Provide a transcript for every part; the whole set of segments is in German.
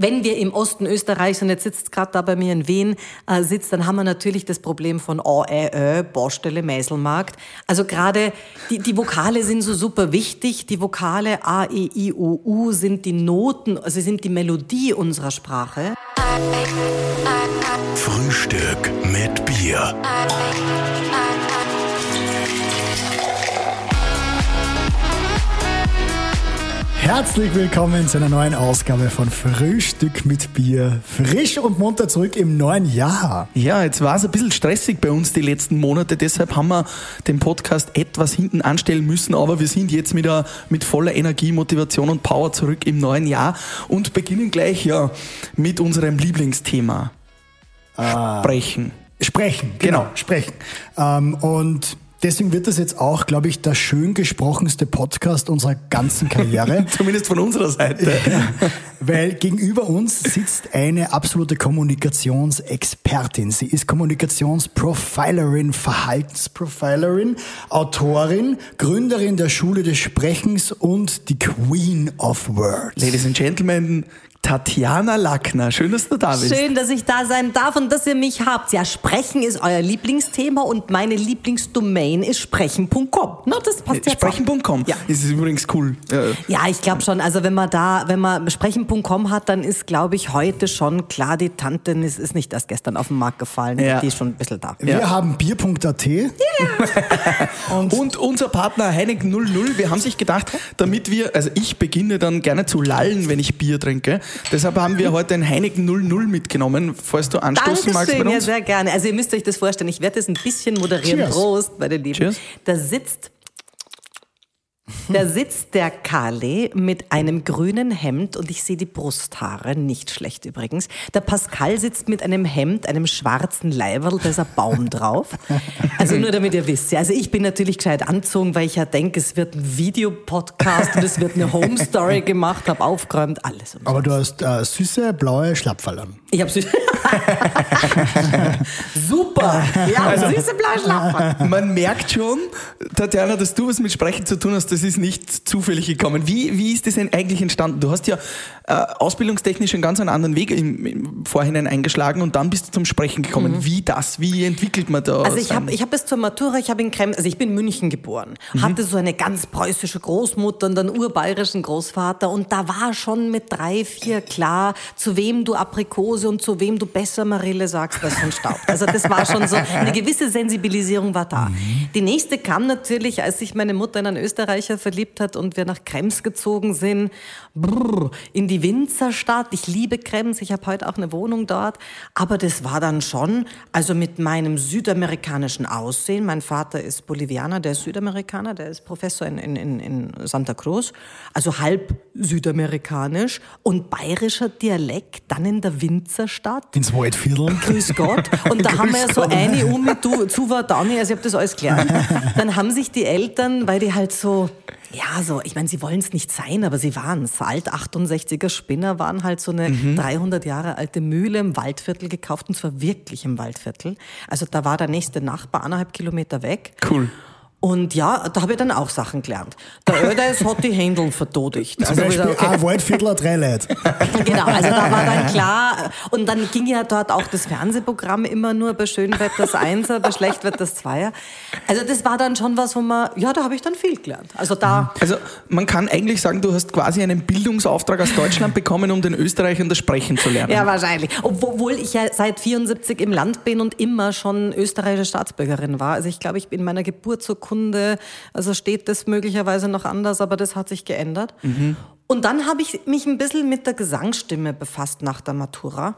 wenn wir im Osten Österreichs, und jetzt sitzt gerade da bei mir in Wien, äh, sitzt, dann haben wir natürlich das Problem von O, Ä, Ö, Baustelle, Mäselmarkt. Also gerade die, die Vokale sind so super wichtig. Die Vokale A, E, I, O, U sind die Noten, also sind die Melodie unserer Sprache. Frühstück mit Bier. Herzlich willkommen zu einer neuen Ausgabe von Frühstück mit Bier. Frisch und munter zurück im neuen Jahr. Ja, jetzt war es ein bisschen stressig bei uns die letzten Monate, deshalb haben wir den Podcast etwas hinten anstellen müssen, aber wir sind jetzt wieder mit voller Energie, Motivation und Power zurück im neuen Jahr und beginnen gleich ja mit unserem Lieblingsthema. Sprechen. Sprechen, genau, Genau. sprechen. Ähm, und deswegen wird das jetzt auch, glaube ich, der schön gesprochenste Podcast unserer ganzen Karriere. Zumindest von unserer Seite. Weil gegenüber uns sitzt eine absolute Kommunikationsexpertin. Sie ist Kommunikationsprofilerin, Verhaltensprofilerin, Autorin, Gründerin der Schule des Sprechens und die Queen of Words. Ladies and Gentlemen, Tatjana Lackner. Schön, dass du da bist. Schön, dass ich da sein darf und dass ihr mich habt. Ja, Sprechen ist euer Lieblingsthema und meine Lieblingsdomain ist sprechen.com. Na, das passt ja Sprechen.com. Ja. Das ist übrigens cool. Ja. Ja, ich glaube schon. Also wenn man da, wenn man sprechen.com hat, dann ist, glaube ich, heute schon klar, die Tante ist, ist nicht erst gestern auf den Markt gefallen. Ja. Die ist schon ein bisschen da. Wir haben bier.at. Und unser Partner Heineken 00, wir haben sich gedacht, damit wir, also ich beginne dann gerne zu lallen, wenn ich Bier trinke. Deshalb haben wir heute ein Heineken 00 mitgenommen, falls du anstoßen magst Dankeschön, bei ja, uns. sehr gerne. Also ihr müsst euch das vorstellen, ich werde das ein bisschen moderieren. Cheers. Prost, meine Lieben. Cheers. Da sitzt da sitzt der Kale mit einem grünen Hemd und ich sehe die Brusthaare, nicht schlecht übrigens. Der Pascal sitzt mit einem Hemd, einem schwarzen Leiberl, da ist ein Baum drauf. Also nur damit ihr wisst. Also ich bin natürlich gescheit anzogen, weil ich ja denke, es wird ein Videopodcast und es wird eine Home Story gemacht, habe aufgeräumt, alles. So. Aber du hast äh, süße blaue Schlappfall an. Ich habe süß. Super. Ja, Also- süße Bleischlappen. Man merkt schon, Tatjana, dass du was mit Sprechen zu tun hast, das ist nicht zufällig gekommen. Wie, wie ist das denn eigentlich entstanden? Du hast ja äh, ausbildungstechnisch einen ganz anderen Weg im, im Vorhinein eingeschlagen und dann bist du zum Sprechen gekommen. Wie das? Wie entwickelt man da? Mhm. Also ich habe ich hab bis zur Matura, ich habe in Krems, also ich bin in München geboren, hatte so eine ganz preußische Großmutter und einen urbayerischen Großvater und da war schon mit drei, vier klar, zu wem du Aprikose und zu wem du besser Marille sagst als von Staub. Also das war schon so, eine gewisse Sensibilisierung war da. Die nächste kam natürlich, als sich meine Mutter in einen Österreicher verliebt hat und wir nach Krems gezogen sind, brrr, in die Winzerstadt. Ich liebe Krems, ich habe heute auch eine Wohnung dort, aber das war dann schon, also mit meinem südamerikanischen Aussehen, mein Vater ist Bolivianer, der ist Südamerikaner, der ist Professor in, in, in, in Santa Cruz, also halb südamerikanisch und bayerischer Dialekt, dann in der Winzerstadt. Ins Waldviertel. Grüß Gott. Und da haben wir ja so eine um mit Zuwa Dani, also ich habe das alles gelernt. Dann haben sich die Eltern, weil die halt so, ja, so, ich meine, sie wollen es nicht sein, aber sie waren es. Alt 68er Spinner waren halt so eine 300 Jahre alte Mühle im Waldviertel gekauft und zwar wirklich im Waldviertel. Also da war der nächste Nachbar eineinhalb Kilometer weg. Cool. Und ja, da habe ich dann auch Sachen gelernt. Der Öder hat die Händel vertodigt. Zum Also, Beispiel okay. ein Waldviertler drei Leute. Genau, also da war dann klar. Und dann ging ja dort auch das Fernsehprogramm immer nur bei Schönwetters Einser, bei Schlechtwetters Zweier. Also das war dann schon was, wo man, ja, da habe ich dann viel gelernt. Also da, Also man kann eigentlich sagen, du hast quasi einen Bildungsauftrag aus Deutschland bekommen, um den Österreichern das Sprechen zu lernen. ja, wahrscheinlich. Obwohl ich ja seit 74 im Land bin und immer schon österreichische Staatsbürgerin war. Also ich glaube, ich bin in meiner Geburtsurkunde, also steht das möglicherweise noch anders, aber das hat sich geändert. Und dann habe ich mich ein bisschen mit der Gesangsstimme befasst nach der Matura.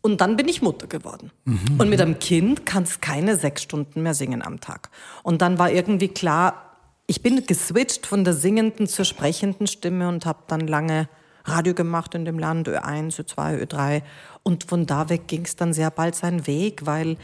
Und dann bin ich Mutter geworden. Und mit einem Kind kannst keine sechs Stunden mehr singen am Tag. Und dann war irgendwie klar, ich bin geswitcht von der singenden zur sprechenden Stimme und habe dann lange Radio gemacht in dem Land, Ö1, Ö2, Ö3. Und von da weg ging es dann sehr bald seinen Weg, weil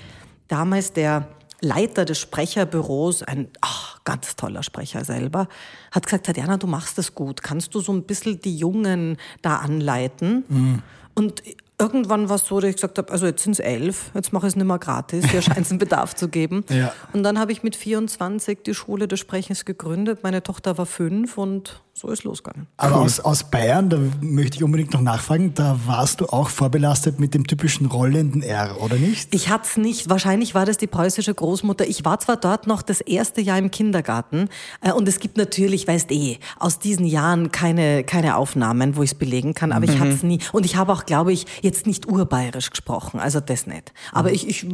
damals der Leiter des Sprecherbüros, ein ach, ganz toller Sprecher selber, hat gesagt, Tatjana, du machst es gut. Kannst du so ein bisschen die Jungen da anleiten? Und irgendwann war es so, dass ich gesagt habe, also jetzt sind es elf, jetzt mache ich es nicht mehr gratis, hier scheint es einen Bedarf zu geben. Ja. Und dann habe ich mit 24 die Schule des Sprechens gegründet. Meine Tochter war fünf und so ist losgegangen. Aber aus, aus Bayern, da möchte ich unbedingt noch nachfragen, da warst du auch vorbelastet mit dem typischen rollenden R, oder nicht? Ich hatte es nicht. Wahrscheinlich war das die preußische Großmutter. Ich war zwar dort noch das erste Jahr im Kindergarten äh, und es gibt natürlich, weißt eh, aus diesen Jahren keine, keine Aufnahmen, wo ich es belegen kann, aber ich hatte es nie. Und ich habe auch, glaube ich, jetzt nicht urbayerisch gesprochen, also das nicht. Aber ich, ich,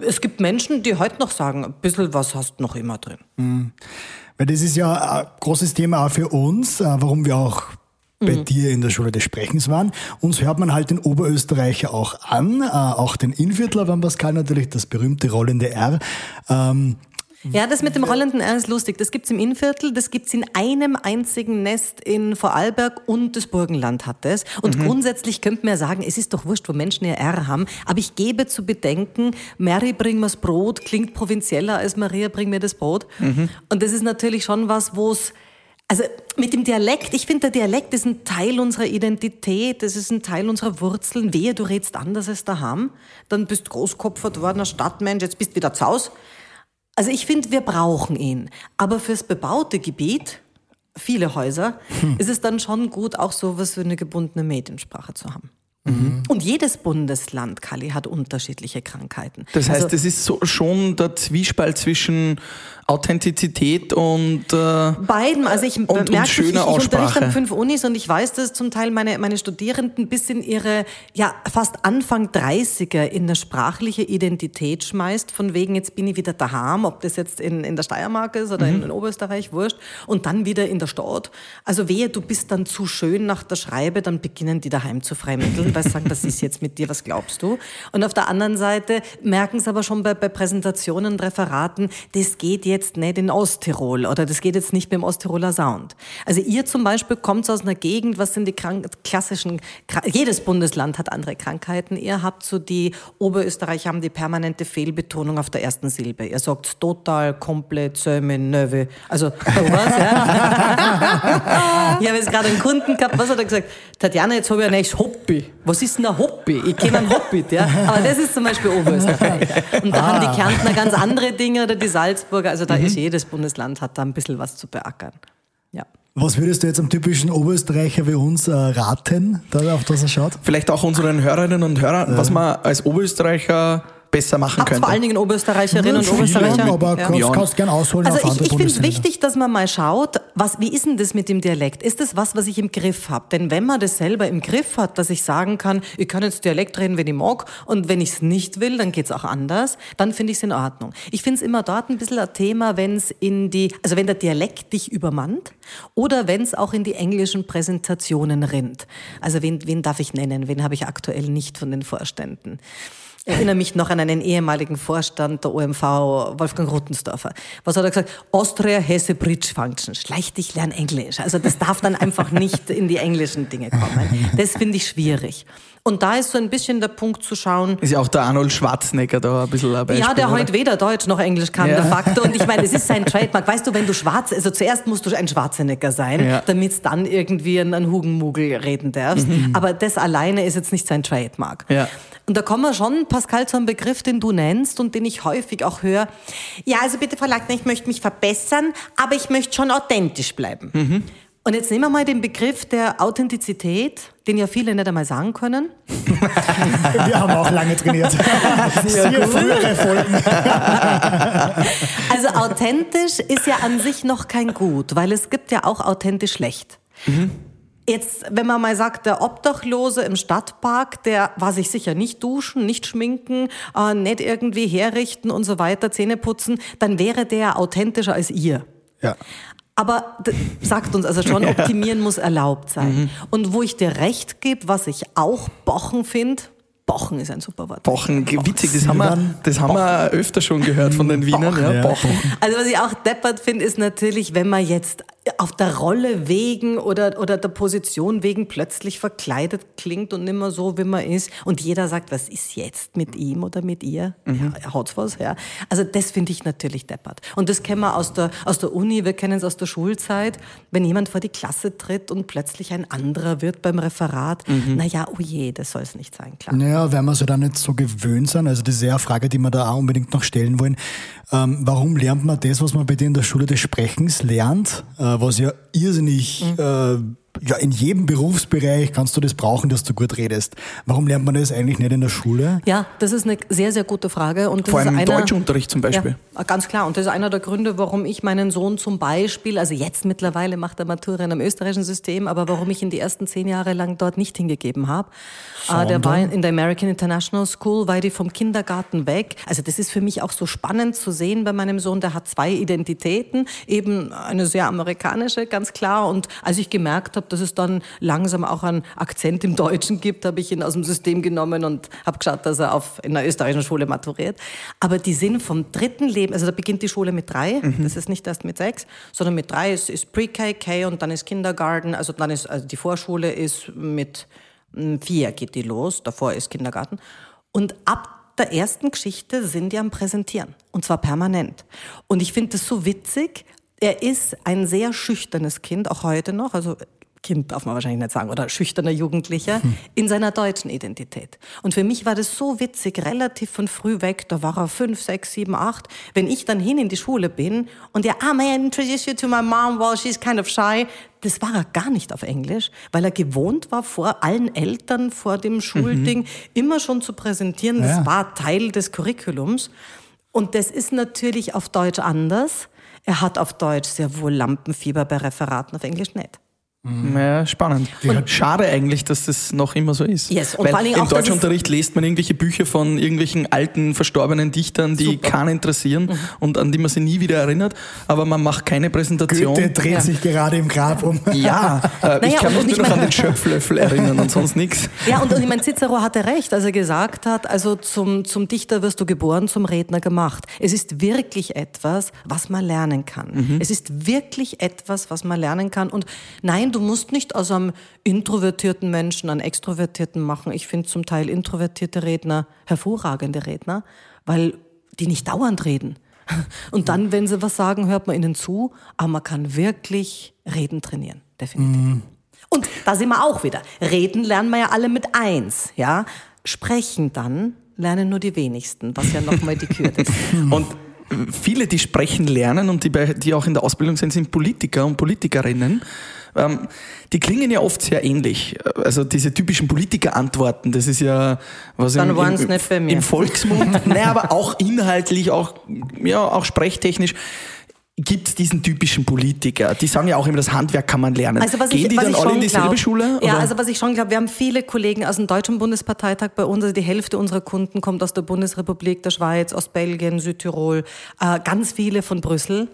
es gibt Menschen, die heute noch sagen, ein bisschen was hast du noch immer drin. Weil das ist ja ein großes Thema auch für uns, äh, warum wir auch bei dir in der Schule des Sprechens waren. Uns hört man halt den Oberösterreicher auch an, äh, auch den Inviertler beim Pascal natürlich, das berühmte rollende R. Ähm, Ja, das mit dem rollenden R ist lustig. Das gibt's im Innviertel, das gibt's in einem einzigen Nest in Vorarlberg und das Burgenland hat es. Und grundsätzlich könnte man ja sagen, es ist doch wurscht, wo Menschen ihr R haben. Aber ich gebe zu bedenken, Mary, bring mir's Brot, klingt provinzieller als Maria, bring mir das Brot. Und das ist natürlich schon was, wo es also mit dem Dialekt, ich finde, der Dialekt ist ein Teil unserer Identität, das ist ein Teil unserer Wurzeln. Wehe, du redst anders als daheim, dann bist großkopfert worden, ein Stadtmensch, jetzt bist wieder zu Haus. Also ich finde, wir brauchen ihn. Aber fürs bebaute Gebiet, viele Häuser, ist es dann schon gut, auch sowas wie eine gebundene Mediensprache zu haben. Und jedes Bundesland, Kali, hat unterschiedliche Krankheiten. Das heißt, also, das ist so, schon der Zwiespalt zwischen Authentizität und äh, Beiden, also ich und merke, ich, ich schöner unterrichte Aussprache. an fünf Unis und ich weiß, dass zum Teil meine, meine Studierenden bis in ihre, ja, fast Anfang 30er in eine sprachliche Identität schmeißt, von wegen, jetzt bin ich wieder daheim, ob das jetzt in, in der Steiermark ist oder Mhm. in, in Oberösterreich, wurscht, und dann wieder in der Stadt. Also wehe, du bist dann zu schön nach der Schreibe, dann beginnen die daheim zu freimitteln, weil sie sagen, das ist jetzt mit dir, was glaubst du? Und auf der anderen Seite merken sie aber schon bei, bei Präsentationen und Referaten, das geht jetzt nicht in Osttirol oder das geht jetzt nicht mit dem Osttiroler Sound. Also ihr zum Beispiel kommt aus einer Gegend, was sind die klassischen, jedes Bundesland hat andere Krankheiten. Ihr habt so die, Oberösterreicher haben die permanente Fehlbetonung auf der ersten Silbe. Ihr sagt total, komplett, söme, növe, also sowas, ja. Ich habe jetzt gerade einen Kunden gehabt, was hat er gesagt? Tatjana, jetzt habe ich ein neues Hobby. Was ist denn ein Hobby? Ich kenne einen Hobbit, ja. Aber das ist zum Beispiel Oberösterreich. Und da haben die Kärntner ganz andere Dinge oder die Salzburger. Also da ist jedes Bundesland hat da ein bisschen was zu beackern. Ja. was würdest du jetzt am typischen Oberösterreicher wie uns äh, raten, da, auf das er schaut? vielleicht auch unseren Hörerinnen und Hörern, was man als Oberösterreicher besser machen Ab, könnte. vor allen Dingen Oberösterreicherinnen und Oberösterreicher. aber Ja. kannst, kannst gern ausholen Also auf ich, ich finde es wichtig, dass man mal schaut, was, wie ist denn das mit dem Dialekt? Ist das was, was ich im Griff habe? Denn wenn man das selber im Griff hat, dass ich sagen kann, ich kann jetzt Dialekt reden, wenn ich mag, und wenn ich es nicht will, dann geht's auch anders, dann finde ich es in Ordnung. Ich finde es immer dort ein bisschen ein Thema, wenn es in die, also wenn der Dialekt dich übermannt oder wenn es auch in die englischen Präsentationen rinnt. Also wen, wen darf ich nennen? Wen habe ich aktuell nicht von den Vorständen? Ich erinnere mich noch an einen ehemaligen Vorstand der OMV, Wolfgang Ruttensdorfer. Was hat er gesagt? Austria Hesse Bridge Function. Schleich dich, lern Englisch. Also das darf dann einfach nicht in die englischen Dinge kommen. Das finde ich schwierig. Und da ist so ein bisschen der Punkt zu schauen, Ist ja auch der Arnold Schwarzenegger da ein bisschen ein Beispiel, ja, der heute weder Deutsch noch Englisch kann, Ja. de facto. Und ich meine, es ist sein Trademark. Weißt du, wenn du schwarz, also zuerst musst du ein Schwarzenegger sein, Ja. damit dann irgendwie ein, ein Hugenmugel reden darfst. Aber das alleine ist jetzt nicht sein Trademark. Ja. Und da kommen wir schon, Pascal, zu einem Begriff, den du nennst und den ich häufig auch höre. Ja, also bitte, Frau Lackner, ich möchte mich verbessern, aber ich möchte schon authentisch bleiben. Und jetzt nehmen wir mal den Begriff der Authentizität, den ja viele nicht einmal sagen können. Wir haben auch lange trainiert. Sehr frühere Folgen. Also authentisch ist ja an sich noch kein Gut, weil es gibt ja auch authentisch schlecht. Jetzt, wenn man mal sagt, der Obdachlose im Stadtpark, der war sich sicher nicht duschen, nicht schminken, äh, nicht irgendwie herrichten und so weiter, Zähne putzen, dann wäre der authentischer als ihr. Ja. Aber sagt uns also schon, optimieren muss erlaubt sein. Und wo ich dir recht gebe, was ich auch Bochen finde, Bochen ist ein super Wort. Bochen, witzig, das haben, wir, das haben wir öfter schon gehört von den Wienern. Ja, ja. Bochen. Also was ich auch deppert finde, ist natürlich, wenn man jetzt auf der Rolle wegen oder, oder der Position wegen plötzlich verkleidet klingt und nicht mehr so, wie man ist. Und jeder sagt, was ist jetzt mit ihm oder mit ihr? Ja, haut's was, ja. Also das finde ich natürlich deppert. Und das kennen wir aus der, aus der Uni, wir kennen es aus der Schulzeit. Wenn jemand vor die Klasse tritt und plötzlich ein anderer wird beim Referat, na ja, oh je, das soll es nicht sein, klar. Naja, wenn wir so da nicht so gewöhnt sind, also das ist ja eine Frage, die wir da auch unbedingt noch stellen wollen. Ähm, warum lernt man das, was man bei dir in der Schule des Sprechens lernt, äh, was ja irrsinnig äh, ja, in jedem Berufsbereich kannst du das brauchen, dass du gut redest. Warum lernt man das eigentlich nicht in der Schule? Ja, das ist eine sehr, sehr gute Frage. Und das Vor allem ist im einer, Deutschunterricht zum Beispiel. Ja, ganz klar. Und das ist einer der Gründe, warum ich meinen Sohn zum Beispiel, also jetzt mittlerweile macht er Matura in einem österreichischen System, aber warum ich ihn die ersten zehn Jahre lang dort nicht hingegeben habe. Äh, der war in der American International School, weil die vom Kindergarten weg. Also das ist für mich auch so spannend zu sehen bei meinem Sohn. Der hat zwei Identitäten, eben eine sehr amerikanische, ganz klar. Und als ich gemerkt habe, dass es dann langsam auch einen Akzent im Deutschen gibt, habe ich ihn aus dem System genommen und habe geschaut, dass er auf, in einer österreichischen Schule maturiert. Aber die sind vom dritten Leben, also da beginnt die Schule mit drei, Mhm. das ist nicht erst mit sechs, sondern mit drei ist, ist Pre-K, K und dann ist Kindergarten, also dann ist, also die Vorschule ist mit mm, vier geht die los, davor ist Kindergarten. Und ab der ersten Geschichte sind die am Präsentieren. Und zwar permanent. Und ich finde das so witzig. Er ist ein sehr schüchternes Kind, auch heute noch. Also Kind darf man wahrscheinlich nicht sagen, oder schüchterner Jugendlicher, in seiner deutschen Identität. Und für mich war das so witzig, relativ von früh weg, da war er fünf, sechs, sieben, acht, wenn ich dann hin in die Schule bin und ja, ah, may I introduce you to my mom, well, she's kind of shy. Das war er gar nicht auf Englisch, weil er gewohnt war, vor allen Eltern, vor dem Schulding, immer schon zu präsentieren. Das Ja. war Teil des Curriculums. Und das ist natürlich auf Deutsch anders. Er hat auf Deutsch sehr wohl Lampenfieber bei Referaten, auf Englisch nicht. Ja, spannend. Schade eigentlich, dass das noch immer so ist. Yes, und Weil vor Dingen im auch, Deutschunterricht liest man irgendwelche Bücher von irgendwelchen alten, verstorbenen Dichtern, die Super. keinen interessieren und an die man sich nie wieder erinnert, aber man macht keine Präsentation. Goethe dreht Ja. sich gerade im Grab um. Ja, äh, ich Naja, kann und mich ich nur noch an den Schöpflöffel erinnern und sonst nichts. Ja, und, und ich meine, Cicero hatte recht, als er gesagt hat, also zum, zum Dichter wirst du geboren, zum Redner gemacht. Es ist wirklich etwas, was man lernen kann. Es ist wirklich etwas, was man lernen kann. Und nein, du musst nicht aus einem introvertierten Menschen einen extrovertierten machen. Ich finde zum Teil introvertierte Redner hervorragende Redner, weil die nicht dauernd reden. Und dann, wenn sie was sagen, hört man ihnen zu, aber man kann wirklich Reden trainieren, definitiv. Und da sind wir auch wieder. Reden lernen wir ja alle mit eins, ja. Sprechen dann lernen nur die wenigsten, was ja nochmal die Kürze ist. Und viele, die sprechen lernen und die, bei, die auch in der Ausbildung sind, sind Politiker und Politikerinnen. Ähm, die klingen ja oft sehr ähnlich. Also diese typischen Politikerantworten, das ist ja was Dann im, im, im Volksmund, naja, aber auch inhaltlich, auch, ja, auch sprechtechnisch gibt es diesen typischen Politiker. Die sagen ja auch immer, das Handwerk kann man lernen. Also was Gehen ich, die was dann alle schon in dieselbe glaub, Schule? Ja, oder? also was ich schon glaube, wir haben viele Kollegen aus dem Deutschen Bundesparteitag bei uns. Also die Hälfte unserer Kunden kommt aus der Bundesrepublik, der Schweiz, aus Belgien, Südtirol, äh, ganz viele von Brüssel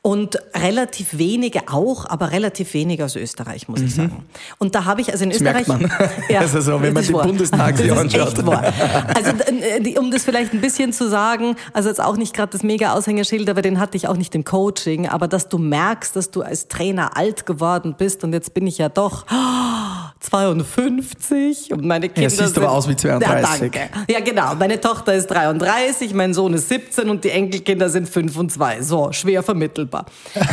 und relativ wenige auch, aber relativ wenige aus Österreich, muss ich sagen. Und da habe ich also in Mhm. Das Österreich. merkt man. Also so, wenn man ist den. Bundestag sich ist anschaut. Also äh, um das vielleicht ein bisschen zu sagen, also jetzt auch nicht gerade das mega Aushängeschild, aber den hatte ich auch nicht im Coaching, aber dass du merkst, dass du als Trainer alt geworden bist und jetzt bin ich ja doch 52 und meine Kinder siehst sind, aber aus wie 32. Ja, danke. Ja, genau. Meine Tochter ist 33, mein Sohn ist 17 und die Enkelkinder sind 5 und 2. So, schwer vermittelbar.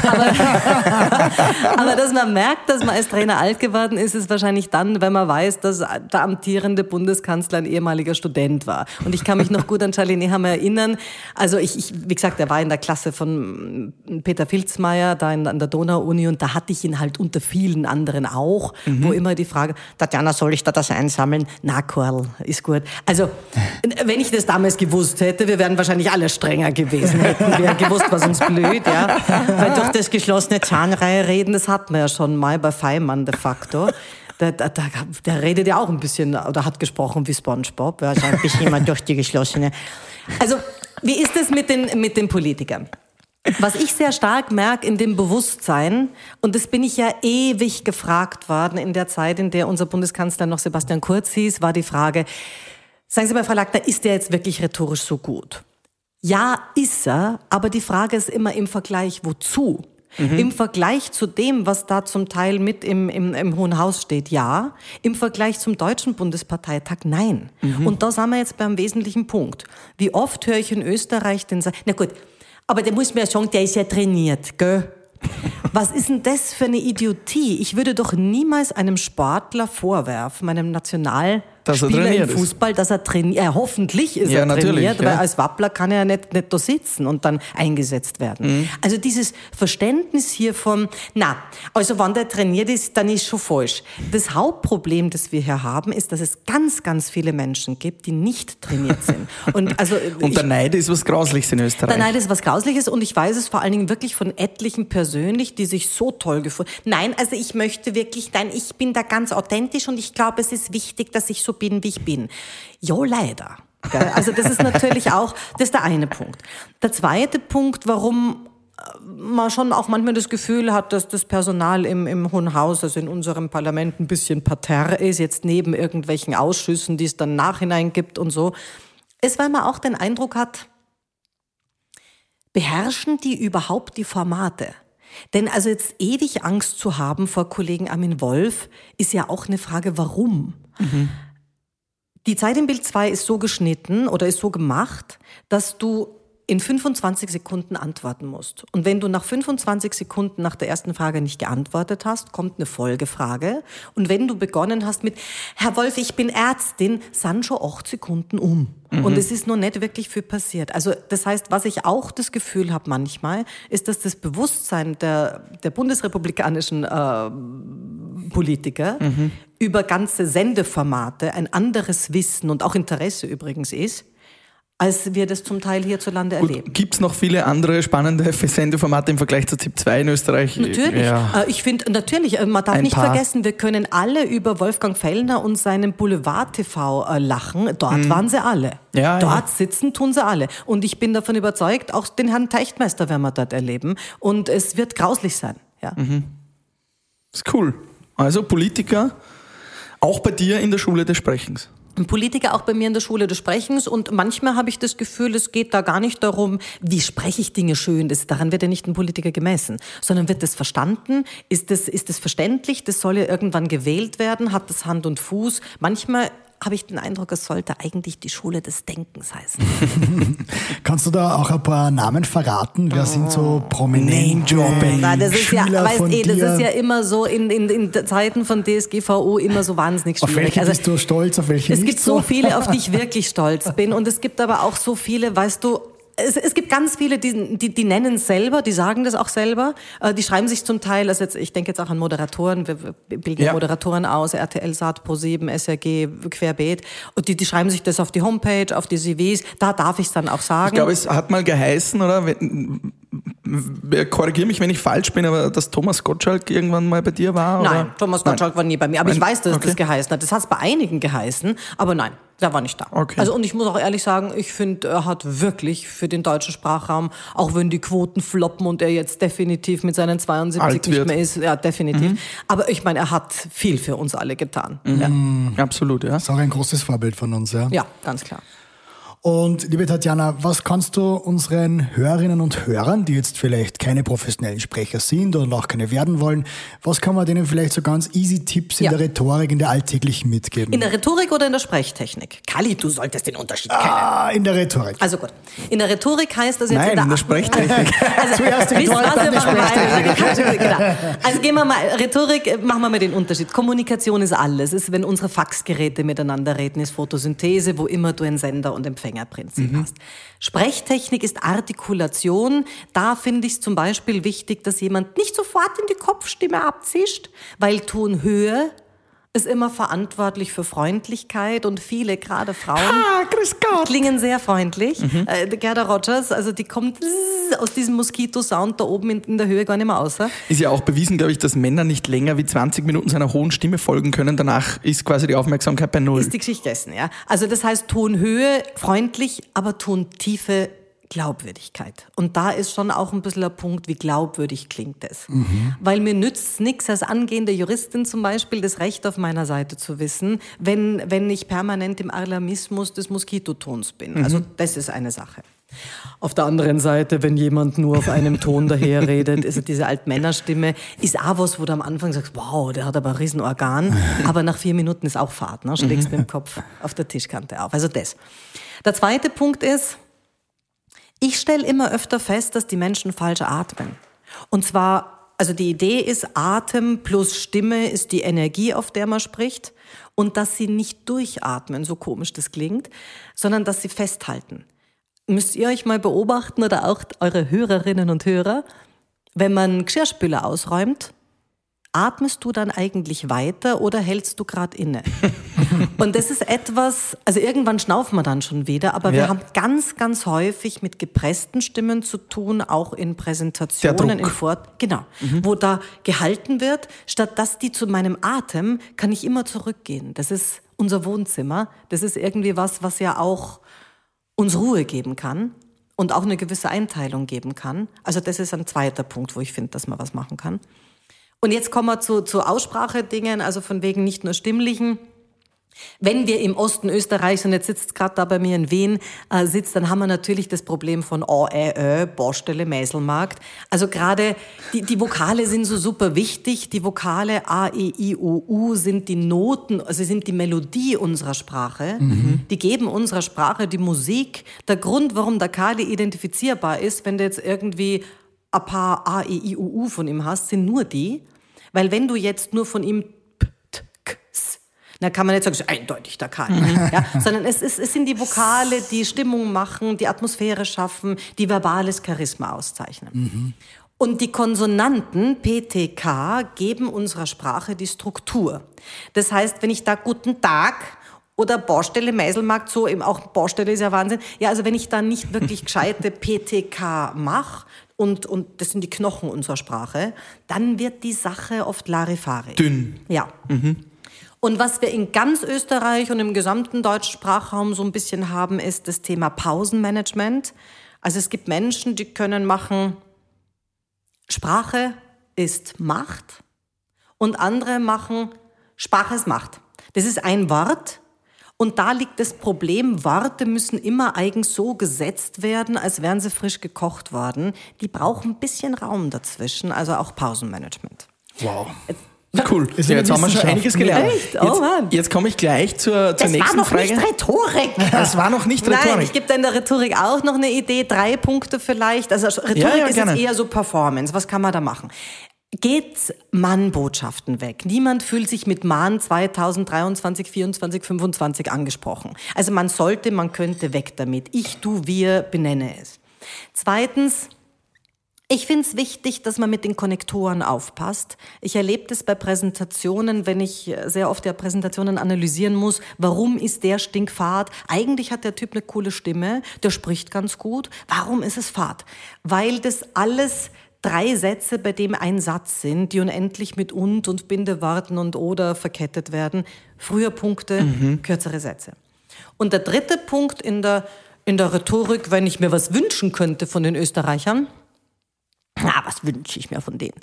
Aber, aber dass man merkt, dass man als Trainer alt geworden ist, ist wahrscheinlich dann, wenn man weiß, dass der amtierende Bundeskanzler ein ehemaliger Student war. Und ich kann mich noch gut an Charlie Nehammer erinnern. Also ich, ich, wie gesagt, er war in der Klasse von Peter Filzmeier, da in, an der Donau-Uni und da hatte ich ihn halt unter vielen anderen auch, wo immer die Frage, Tatjana, soll ich da das einsammeln? Na, Korl, ist gut. Also, wenn ich das damals gewusst hätte, wir wären wahrscheinlich alle strenger gewesen, hätten wir gewusst, was uns blüht, ja. Weil durch das geschlossene Zahnreihe reden, das hatten wir ja schon mal bei Feimann de facto. Der, der, der, der redet ja auch ein bisschen, oder hat gesprochen wie Spongebob, bisschen immer durch die geschlossene. Also, wie ist es mit den, mit den Politikern? Was ich sehr stark merke in dem Bewusstsein, und das bin ich ja ewig gefragt worden in der Zeit, in der unser Bundeskanzler noch Sebastian Kurz hieß, war die Frage, sagen Sie mal, Frau Lackner, ist der jetzt wirklich rhetorisch so gut? Ja, ist er, aber die Frage ist immer im Vergleich wozu? Im Vergleich zu dem, was da zum Teil mit im, im, im Hohen Haus steht, ja. Im Vergleich zum Deutschen Bundesparteitag, nein. Und da sind wir jetzt beim wesentlichen Punkt. Wie oft höre ich in Österreich den sagen, na gut, aber der muss mir ja sagen, der ist ja trainiert, gell? Was ist denn das für eine Idiotie? Ich würde doch niemals einem Sportler vorwerfen, einem Dass er Spieler trainiert im ist. Fußball, dass er trainiert. Ja, hoffentlich ist Ja, er trainiert, ja. weil als Wappler kann er ja nicht, nicht da sitzen und dann eingesetzt werden. Mhm. Also dieses Verständnis hier von, na, also wenn der trainiert ist, dann ist schon falsch. Das Hauptproblem, das wir hier haben, ist, dass es ganz, ganz viele Menschen gibt, die nicht trainiert sind. Und also Und ich- der Neid ist was Grausliches in Österreich. der Neid ist was Grausliches und ich weiß es vor allen Dingen wirklich von etlichen persönlich, die sich so toll gefunden Nein, also ich möchte wirklich, nein, ich bin da ganz authentisch und ich glaube, es ist wichtig, dass ich so bin, wie ich bin. Jo, leider. Also das ist natürlich auch, das ist der eine Punkt. Der zweite Punkt, warum äh, man schon auch manchmal das Gefühl hat, dass das Personal im, im Hohen Haus, also in unserem Parlament, ein bisschen parterre ist, jetzt neben irgendwelchen Ausschüssen, die es dann nachhinein gibt und so, ist, weil man auch den Eindruck hat, beherrschen die überhaupt die Formate? Denn also jetzt ewig Angst zu haben vor Kollegen Armin Wolf ist ja auch eine Frage, warum? Die Zeit im Bild 2 ist so geschnitten oder ist so gemacht, dass du in 25 Sekunden antworten musst. Und wenn du nach 25 Sekunden nach der ersten Frage nicht geantwortet hast, kommt eine Folgefrage. Und wenn du begonnen hast mit, Herr Wolf, ich bin Ärztin, sind schon acht Sekunden um. Und es ist noch nicht wirklich viel passiert. Also das heißt, was ich auch das Gefühl habe manchmal, ist, dass das Bewusstsein der, der bundesrepublikanischen äh, Politiker über ganze Sendeformate ein anderes Wissen und auch Interesse übrigens ist, als wir das zum Teil hierzulande erleben. Gibt es noch viele andere spannende Sendeformate im Vergleich zu ZIP 2 in Österreich? Natürlich. Ja. Äh, Ich finde, natürlich, äh, man darf Ein nicht paar. vergessen, wir können alle über Wolfgang Fellner und seinen Boulevard-TV äh, lachen. Dort waren sie alle. Ja, dort ja. sitzen tun sie alle. Und ich bin davon überzeugt, auch den Herrn Teichtmeister werden wir dort erleben. Und es wird grauslich sein. Ja. Mhm. Ist cool. Also Politiker, auch bei dir in der Schule des Sprechens. Politiker auch bei mir in der Schule des Sprechens und manchmal habe ich das Gefühl, es geht da gar nicht darum, wie spreche ich Dinge schön, das, daran wird ja nicht ein Politiker gemessen, sondern wird das verstanden, ist das, ist das verständlich, das soll ja irgendwann gewählt werden, hat das Hand und Fuß. Manchmal habe ich den Eindruck, es sollte eigentlich die Schule des Denkens heißen. Kannst du da auch ein paar Namen verraten? Wer sind so prominente Name-Dropping. Weil das ist ja, weißt von eh, das dir? ist ja immer so in, in, in Zeiten von DSGVO immer so wahnsinnig Auf schwierig. welche bist du stolz, auf welche Es gibt so? viele, auf die ich wirklich stolz bin. Und es gibt aber auch so viele, weißt du, es, es gibt ganz viele, die, die, die nennen es selber, die sagen das auch selber. Äh, Die schreiben sich zum Teil, also jetzt, ich denke jetzt auch an Moderatoren, wir bilden Ja. Moderatoren aus, RTL, Saat, Pro7, SRG, Querbeet. Und die, die schreiben sich das auf die Homepage, auf die CVs. Da darf ich es dann auch sagen. Ich glaube, es hat mal geheißen, oder? Wenn- Korrigiere mich, wenn ich falsch bin, aber dass Thomas Gottschalk irgendwann mal bei dir war? Nein, oder? Thomas Gottschalk war nie bei mir. Aber ich Nein. weiß, dass Okay. das geheißen hat. Das hat es bei einigen geheißen, aber nein, der war nicht da. Okay. Also und ich muss auch ehrlich sagen, ich finde, er hat wirklich für den deutschen Sprachraum, auch wenn die Quoten floppen und er jetzt definitiv mit seinen 72 Alt nicht wird. mehr ist, ja definitiv. Aber ich meine, er hat viel für uns alle getan. Ja. Absolut, ja. ist auch ein großes Vorbild von uns, ja. ja, ganz klar. Und liebe Tatjana, was kannst du unseren Hörerinnen und Hörern, die jetzt vielleicht keine professionellen Sprecher sind oder auch keine werden wollen, was kann man denen vielleicht so ganz easy Tipps in Ja. der Rhetorik, in der alltäglichen mitgeben? In der Rhetorik oder in der Sprechtechnik? Kali, du solltest den Unterschied kennen. ah, in der Rhetorik. Also gut. In der Rhetorik heißt das jetzt Nein, in der, in der Sprechtechnik. Also, Zuerst die Rhetorik, was, dann die wir machen mal- Sprechtechnik. genau. Also gehen wir mal, Rhetorik, äh, machen wir mal den Unterschied. Kommunikation ist alles. Es ist, wenn unsere Faxgeräte miteinander reden, ist Photosynthese, wo immer du ein Sender- und Empfängerprinzip Mhm. hast. Sprechtechnik ist Artikulation. Da finde ich es zum Beispiel wichtig, dass jemand nicht sofort in die Kopfstimme abzischt, weil Tonhöhe ist immer verantwortlich für Freundlichkeit und viele, gerade Frauen, Ah, grüß Gott. klingen sehr freundlich. Mhm. Äh, Gerda Rogers, also die kommt aus diesem Moskito-Sound da oben in, in der Höhe gar nicht mehr raus. Ist ja auch bewiesen, glaube ich, dass Männer nicht länger wie 20 Minuten seiner hohen Stimme folgen können. Danach ist quasi die Aufmerksamkeit bei Null. Ist die Geschichte gegessen, ja. Also das heißt Tonhöhe, freundlich, aber Tontiefe, Glaubwürdigkeit. Und da ist schon auch ein bisschen der Punkt, wie glaubwürdig klingt es. Weil mir nützt nichts als angehende Juristin zum Beispiel, das Recht auf meiner Seite zu wissen, wenn, wenn ich permanent im Alarmismus des Moskitotons bin. Also das ist eine Sache. Auf der anderen Seite, wenn jemand nur auf einem Ton daherredet, also diese Altmännerstimme, ist auch was, wo du am Anfang sagst, wow, der hat aber ein Riesenorgan, aber nach vier Minuten ist auch Fahrt, ne? schlägst mit dem Kopf auf der Tischkante auf. Also das. Der zweite Punkt ist, ich stelle immer öfter fest, dass die Menschen falsch atmen. Und zwar also die Idee ist, Atem plus Stimme ist die Energie, auf der man spricht. Und dass sie nicht durchatmen, so komisch das klingt, sondern dass sie festhalten. Müsst ihr euch mal beobachten oder auch eure Hörerinnen und Hörer, wenn man Geschirrspüler ausräumt, atmest du dann eigentlich weiter oder hältst du gerade inne? Und das ist etwas, also irgendwann schnaufen wir dann schon wieder, aber wir Ja. haben ganz, ganz häufig mit gepressten Stimmen zu tun, auch in Präsentationen, in Fort, genau, wo da gehalten wird, statt dass die zu meinem Atem, kann ich immer zurückgehen. Das ist unser Wohnzimmer. Das ist irgendwie was, was ja auch uns Ruhe geben kann und auch eine gewisse Einteilung geben kann. Also das ist ein zweiter Punkt, wo ich finde, dass man was machen kann. Und jetzt kommen wir zu, zu Aussprachedingen, also von wegen nicht nur stimmlichen. Wenn wir im Osten Österreichs, und jetzt sitzt gerade da bei mir in Wien, äh, sitzt, dann haben wir natürlich das Problem von O, Ä, Ö, Baustelle, Mäselmarkt. Also gerade die, die Vokale sind so super wichtig. Die Vokale A, E, I, O, U sind die Noten, also sind die Melodie unserer Sprache. Die geben unserer Sprache die Musik. Der Grund, warum der Kali identifizierbar ist, wenn du jetzt irgendwie ein paar A, E, I, O, U von ihm hast, sind nur die. Weil wenn du jetzt nur von ihm dann kann man nicht sagen, eindeutig der Kali. ja, sondern es, ist, es sind die Vokale, die Stimmung machen, die Atmosphäre schaffen, die verbales Charisma auszeichnen. Und die Konsonanten PTK geben unserer Sprache die Struktur. Das heißt, wenn ich da guten Tag oder Baustelle, Meiselmarkt, so eben auch Baustelle ist ja Wahnsinn. Ja, also wenn ich da nicht wirklich gescheite PTK mache, und, und das sind die Knochen unserer Sprache, dann wird die Sache oft Larifari. Dünn. Ja. Und was wir in ganz Österreich und im gesamten deutschen Sprachraum so ein bisschen haben, ist das Thema Pausenmanagement. Also es gibt Menschen, die können machen, Sprache ist Macht und andere machen, Sprache ist Macht. Das ist ein Wort und da liegt das Problem, Worte müssen immer eigens so gesetzt werden, als wären sie frisch gekocht worden. Die brauchen ein bisschen Raum dazwischen, also auch Pausenmanagement. Wow. Cool. Ist Ja, jetzt haben wir schon einiges gelernt. Echt? Oh jetzt, Mann. jetzt komme ich gleich zur, zur Das war nächsten noch Frage. nicht Rhetorik. Das war noch nicht Nein, Rhetorik. ich gebe da in der Rhetorik auch noch eine Idee, drei Punkte vielleicht. Also Rhetorik Ja, ja, ist jetzt eher so Performance. Was kann man da machen? Geht Mannbotschaften weg. Niemand fühlt sich mit Mahn 2023, 24, 25 angesprochen. Also man sollte, man könnte weg damit. Ich, du, wir, benenne es. Zweitens, ich finde es wichtig, dass man mit den Konnektoren aufpasst. Ich erlebe das bei Präsentationen, wenn ich sehr oft ja Präsentationen analysieren muss. Warum ist der stinkfad? Eigentlich hat der Typ eine coole Stimme, der spricht ganz gut. Warum ist es fad? Weil das alles drei Sätze, bei dem ein Satz sind, die unendlich mit und und Bindeworten und oder verkettet werden. Früher Punkte, kürzere Sätze. Und der dritte Punkt in der, in der Rhetorik, wenn ich mir was wünschen könnte von den Österreichern, na, was wünsche ich mir von denen?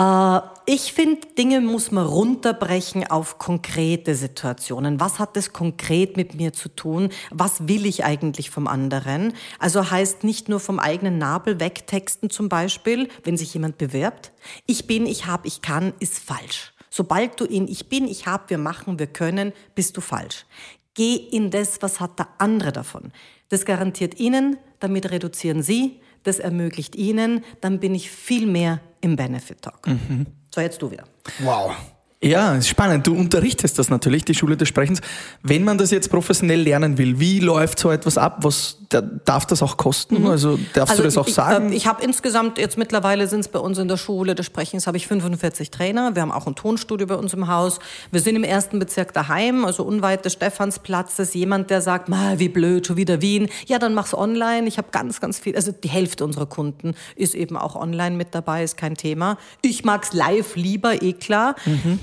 Äh, ich finde, Dinge muss man runterbrechen auf konkrete Situationen. Was hat das konkret mit mir zu tun? Was will ich eigentlich vom anderen? Also heißt nicht nur vom eigenen Nabel wegtexten zum Beispiel, wenn sich jemand bewirbt. Ich bin, ich habe, ich kann, ist falsch. Sobald du in ich bin, ich habe, wir machen, wir können, bist du falsch. Geh in das, was hat der andere davon. Das garantiert Ihnen, damit reduzieren Sie, das ermöglicht Ihnen, dann bin ich viel mehr im Benefit Talk. So, jetzt du wieder. Wow. Ja, ist spannend. Du unterrichtest das natürlich, die Schule des Sprechens. Wenn man das jetzt professionell lernen will, wie läuft so etwas ab? Was da- darf das auch kosten? Also darfst du das auch ich, sagen? äh, Ich habe insgesamt, jetzt mittlerweile sind es bei uns in der Schule des Sprechens, habe ich 45 Trainer. Wir haben auch ein Tonstudio bei uns im Haus. Wir sind im ersten Bezirk daheim, also unweit des Stephansplatzes. Jemand, der sagt, mal wie blöd, schon wieder Wien. Ja, dann mach's online. Ich habe ganz, ganz viel, also die Hälfte unserer Kunden ist eben auch online mit dabei, ist kein Thema. Ich mag's live lieber, eh klar.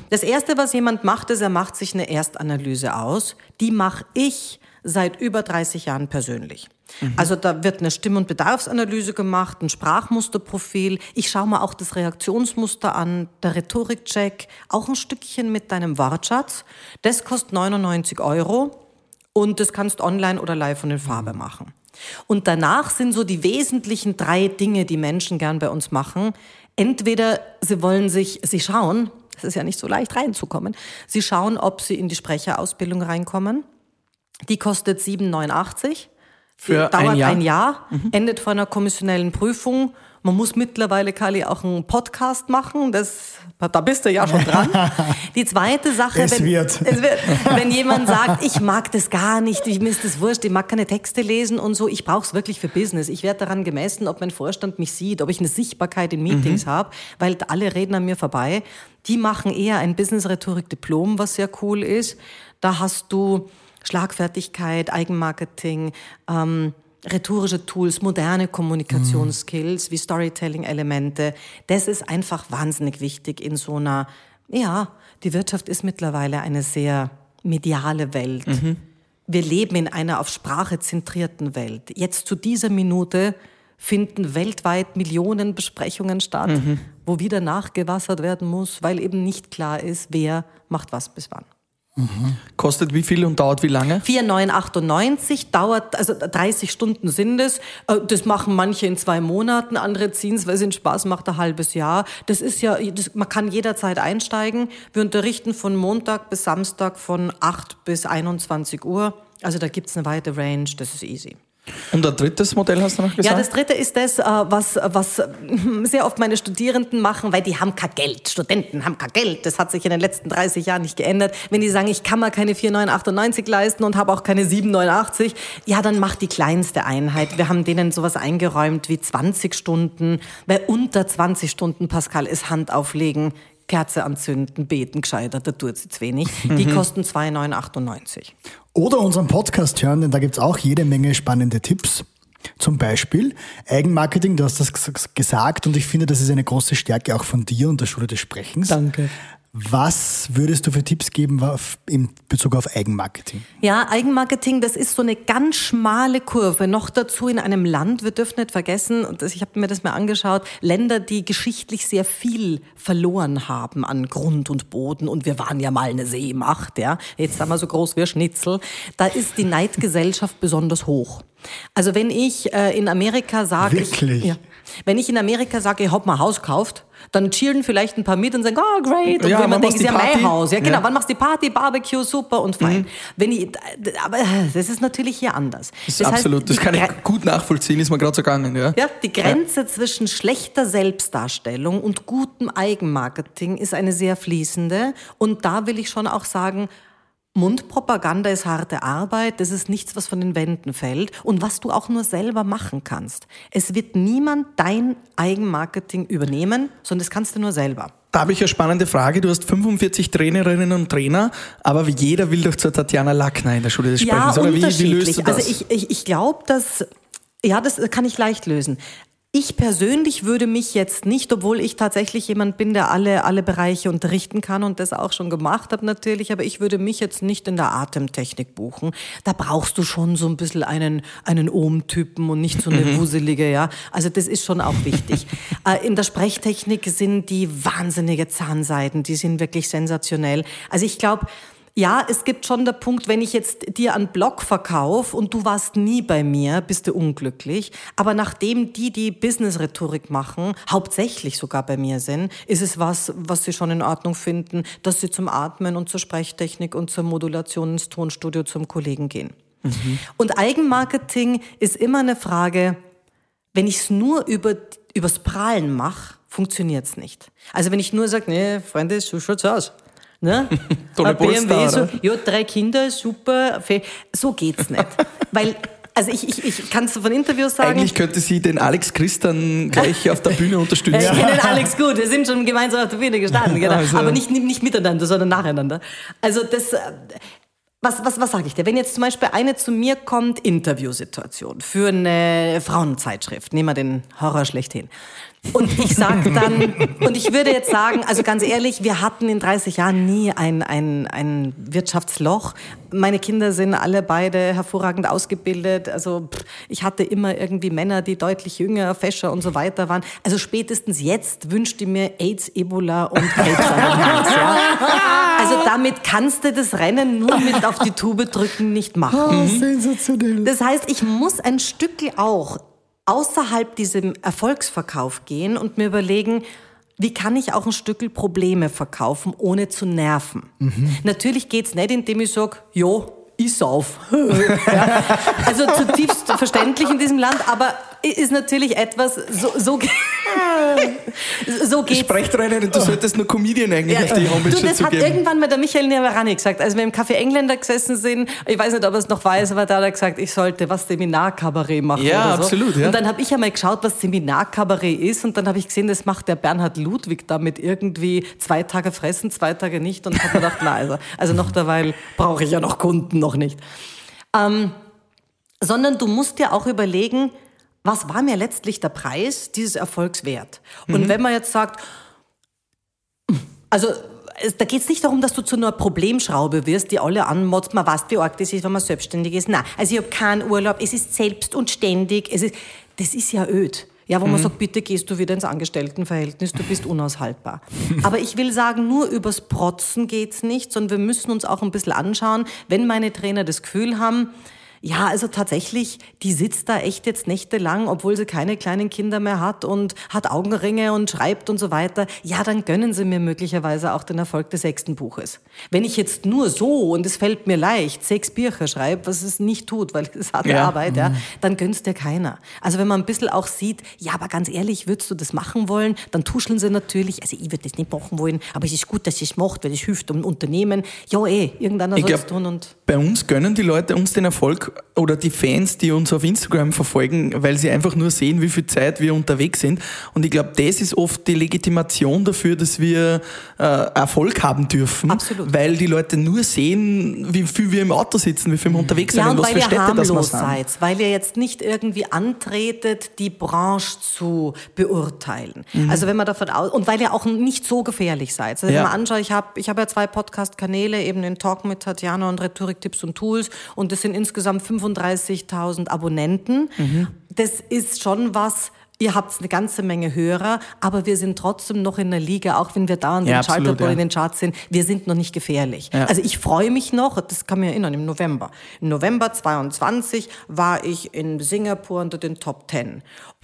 Das Erste, was jemand macht, ist, er macht sich eine Erstanalyse aus. Die mache ich seit über 30 Jahren persönlich. Also da wird eine Stimm- und Bedarfsanalyse gemacht, ein Sprachmusterprofil. Ich schaue mir auch das Reaktionsmuster an, der Rhetorikcheck, auch ein Stückchen mit deinem Wortschatz. Das kostet 99 Euro und das kannst online oder live und in Farbe machen. Und danach sind so die wesentlichen drei Dinge, die Menschen gern bei uns machen. Entweder sie wollen sich, sie schauen, es ist ja nicht so leicht reinzukommen, sie schauen, ob sie in die Sprecherausbildung reinkommen. Die kostet 7,89. Für dauert ein Jahr? ein Jahr, endet vor einer kommissionellen Prüfung. Man muss mittlerweile, Kali, auch einen Podcast machen. Das, da bist du ja schon dran. Die zweite Sache, Es wenn, wird. es wird, wenn jemand sagt, ich mag das gar nicht, ich, mir ist das wurscht, ich mag keine Texte lesen und so, ich brauche es wirklich für Business. Ich werde daran gemessen, ob mein Vorstand mich sieht, ob ich eine Sichtbarkeit in Meetings habe, weil alle reden an mir vorbei. Die machen eher ein Business-Rhetorik-Diplom, was sehr cool ist. Da hast du Schlagfertigkeit, Eigenmarketing, ähm, rhetorische Tools, moderne Kommunikationsskills wie Storytelling-Elemente. Das ist einfach wahnsinnig wichtig in so einer, ja, die Wirtschaft ist mittlerweile eine sehr mediale Welt. Wir leben in einer auf Sprache zentrierten Welt. Jetzt zu dieser Minute finden weltweit Millionen Besprechungen statt, wo wieder nachgewassert werden muss, weil eben nicht klar ist, wer macht was bis wann. Kostet wie viel und dauert wie lange? 4,998 dauert, also 30 Stunden sind es. Äh, Das machen manche in zwei Monaten, andere ziehen es, weil es ihnen Spaß macht, ein halbes Jahr. Das ist ja, das, man kann jederzeit einsteigen. Wir unterrichten von Montag bis Samstag von 8 bis 21 Uhr. Also da gibt's eine weite Range, das ist easy. Und ein drittes Modell hast du noch gesagt? Ja, das dritte ist das, äh, was, was sehr oft meine Studierenden machen, weil die haben kein Geld. Studenten haben kein Geld. Das hat sich in den letzten 30 Jahren nicht geändert. Wenn die sagen, ich kann mir keine 4,998 leisten und habe auch keine 7,89, ja, dann mach die kleinste Einheit. Wir haben denen sowas eingeräumt wie 20 Stunden. Weil unter 20 Stunden, Pascal, ist Hand auflegen, Kerze anzünden, beten gescheitert, da tut jetzt wenig. Die kosten 2,998. Oder unseren Podcast hören, denn da gibt's auch jede Menge spannende Tipps. Zum Beispiel Eigenmarketing, du hast das ges- gesagt und ich finde, das ist eine große Stärke auch von dir und der Schule des Sprechens. Danke. Was würdest du für Tipps geben in Bezug auf Eigenmarketing? Ja, Eigenmarketing, das ist so eine ganz schmale Kurve. Noch dazu in einem Land, wir dürfen nicht vergessen, und ich habe mir das mal angeschaut, Länder, die geschichtlich sehr viel verloren haben an Grund und Boden. Und wir waren ja mal eine Seemacht, ja. Jetzt haben wir so groß wie Schnitzel. Da ist die Neidgesellschaft besonders hoch. Also wenn ich äh, in Amerika sage, ich, ja, wenn ich in Amerika sage, ich hab mal Haus gekauft, dann chillen vielleicht ein paar mit und sagen, oh great, und Ja, wenn man denkt, ist ja mein? Haus. Ja, genau, Ja. Mhm. wann machst du die Party, Barbecue, super und fein. Wenn ich, aber das ist natürlich hier anders. Das ist absolut, das die kann ich gut nachvollziehen, ist mir gerade so gegangen. Ja? ja, die Grenze zwischen schlechter Selbstdarstellung und gutem Eigenmarketing ist eine sehr fließende. Und da will ich schon auch sagen, Mundpropaganda ist harte Arbeit, das ist nichts, was von den Wänden fällt und was du auch nur selber machen kannst. Es wird niemand dein Eigenmarketing übernehmen, sondern das kannst du nur selber. Da habe ich eine spannende Frage. Du hast 45 Trainerinnen und Trainer, aber jeder will doch zur Tatjana Lackner in der Schule des Ja. Oder wie, wie löst du das? Also ich, ich, ich glaube, dass, ja, das kann ich leicht lösen. Ich persönlich würde mich jetzt nicht, obwohl ich tatsächlich jemand bin, der alle, alle Bereiche unterrichten kann und das auch schon gemacht habe natürlich, aber ich würde mich jetzt nicht in der Atemtechnik buchen. Da brauchst du schon so ein bisschen einen, einen Ohm-Typen und nicht so eine Mhm. wuselige, ja. Also das ist schon auch wichtig. Äh, in der Sprechtechnik sind die wahnsinnige Zahnseiten, die sind wirklich sensationell. Also ich glaube, ja, es gibt schon der Punkt, wenn ich jetzt dir einen Blog verkaufe und du warst nie bei mir, bist du unglücklich. Aber nachdem die, die Business-Rhetorik machen, hauptsächlich sogar bei mir sind, ist es was, was sie schon in Ordnung finden, dass sie zum Atmen und zur Sprechtechnik und zur Modulation ins Tonstudio zum Kollegen gehen. Und Eigenmarketing ist immer eine Frage, wenn ich es nur über, übers Prahlen mache, funktioniert's nicht. Also wenn ich nur sage, nee, Freunde, so schaut's aus. Ne? Tolle Ein BMW, so, ja, drei Kinder, super. So geht's nicht. Weil, also ich, ich, ich kann es von Interviews sagen. Eigentlich könnte sie den Alex Christian gleich auf der Bühne unterstützen. ich kenne den Alex gut, wir sind schon gemeinsam auf der Bühne gestanden, genau. Also- aber nicht, nicht miteinander, sondern nacheinander. Also das, äh, was, was, was sage ich dir? Wenn jetzt zum Beispiel eine zu mir kommt, Interviewsituation für eine Frauenzeitschrift, nehmen wir den Horror schlechthin. Und ich sage dann, und ich würde jetzt sagen, also ganz ehrlich, wir hatten in 30 Jahren nie ein, ein, ein Wirtschaftsloch. Meine Kinder sind alle beide hervorragend ausgebildet. Also ich hatte immer irgendwie Männer, die deutlich jünger, fescher und so weiter waren. Also spätestens jetzt wünschte mir AIDS, Ebola und Hals. Ja? Also damit kannst du das Rennen nur mit auf die Tube drücken nicht machen. Oh, sensationell. Das heißt, ich muss ein Stückel auch außerhalb diesem Erfolgsverkauf gehen und mir überlegen, wie kann ich auch ein Stückel Probleme verkaufen, ohne zu nerven? Natürlich geht's nicht, indem ich sage, jo, ich sauf. ja. Also zutiefst verständlich in diesem Land, aber ist natürlich etwas, so, so, so geht's. Sprechtrainerin, du solltest nur Comedian eigentlich ja, auf die Homepage du, das hat irgendwann mal der Michael Neverani gesagt, als wir im Café Engländer gesessen sind, ich weiß nicht, ob er es noch weiß, aber da hat er gesagt, ich sollte was Seminarkabarett machen Ja, so. absolut. Ja. Und dann habe ich einmal geschaut, was Seminarkabarett ist und dann habe ich gesehen, das macht der Bernhard Ludwig damit irgendwie zwei Tage fressen, zwei Tage nicht und habe mir gedacht, na also, also noch derweil brauche ich ja noch Kunden, noch nicht. Ähm, sondern du musst dir auch überlegen, was war mir letztlich der Preis dieses Erfolgs wert? Und mhm. wenn man jetzt sagt, also da geht es nicht darum, dass du zu einer Problemschraube wirst, die alle anmotzt, man weiß, wie arg das ist, wenn man selbstständig ist. Nein, also ich habe keinen Urlaub, es ist selbst und ständig, es ist, das ist ja öd. Ja, wo mhm. man sagt, bitte gehst du wieder ins Angestelltenverhältnis, du bist unaushaltbar. Aber ich will sagen, nur übers Protzen geht's nicht, sondern wir müssen uns auch ein bisschen anschauen, wenn meine Trainer das Gefühl haben, ja, also tatsächlich, die sitzt da echt jetzt nächtelang, obwohl sie keine kleinen Kinder mehr hat und hat Augenringe und schreibt und so weiter. Ja, dann gönnen sie mir möglicherweise auch den Erfolg des sechsten Buches. Wenn ich jetzt nur so, und es fällt mir leicht, sechs Bücher schreibe, was es nicht tut, weil es harte ja. Arbeit, ja, mhm. dann gönnst dir keiner. Also wenn man ein bisschen auch sieht, ja, aber ganz ehrlich, würdest du das machen wollen, dann tuscheln sie natürlich, also ich würde das nicht machen wollen, aber es ist gut, dass sie es macht, weil es hilft um Unternehmen. Ja, eh, irgendeiner soll es tun und... Bei uns gönnen die Leute uns den Erfolg oder die Fans, die uns auf Instagram verfolgen, weil sie einfach nur sehen, wie viel Zeit wir unterwegs sind. Und ich glaube, das ist oft die Legitimation dafür, dass wir äh, Erfolg haben dürfen. Absolut. Weil die Leute nur sehen, wie viel wir im Auto sitzen, wie viel wir unterwegs sind ja, und, was für Städte das wir seid, weil ihr jetzt nicht irgendwie antretet, die Branche zu beurteilen. Mhm. Also wenn man davon aus und weil ihr auch nicht so gefährlich seid. Also wenn ja. man anschaut, ich habe ich hab ja zwei Podcast-Kanäle, eben den Talk mit Tatjana und Rhetorik Tipps und Tools und das sind insgesamt 35.000 Abonnenten. Mhm. Das ist schon was, Ihr habt eine ganze Menge Hörer, aber wir sind trotzdem noch in der Liga, auch wenn wir da in, ja, absolut, ja. in den Charts sind. Wir sind noch nicht gefährlich. Ja. Also ich freue mich noch, das kann mir erinnern, im November. Im November 22 war ich in Singapur unter den Top 10.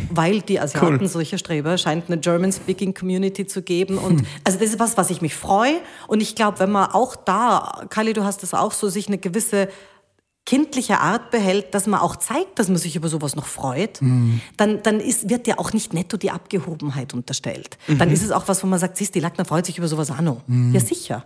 Weil die Asiaten cool. solche Streber scheint eine German-Speaking Community zu geben. Und hm. also das ist was, was ich mich freue. Und ich glaube, wenn man auch da, Kali, du hast das auch so, sich eine gewisse kindliche Art behält, dass man auch zeigt, dass man sich über sowas noch freut, mhm. dann, dann ist, wird ja auch nicht netto die Abgehobenheit unterstellt. Mhm. Dann ist es auch was, wo man sagt, siehst, die Lackner freut sich über sowas auch noch. Mhm. Ja, sicher.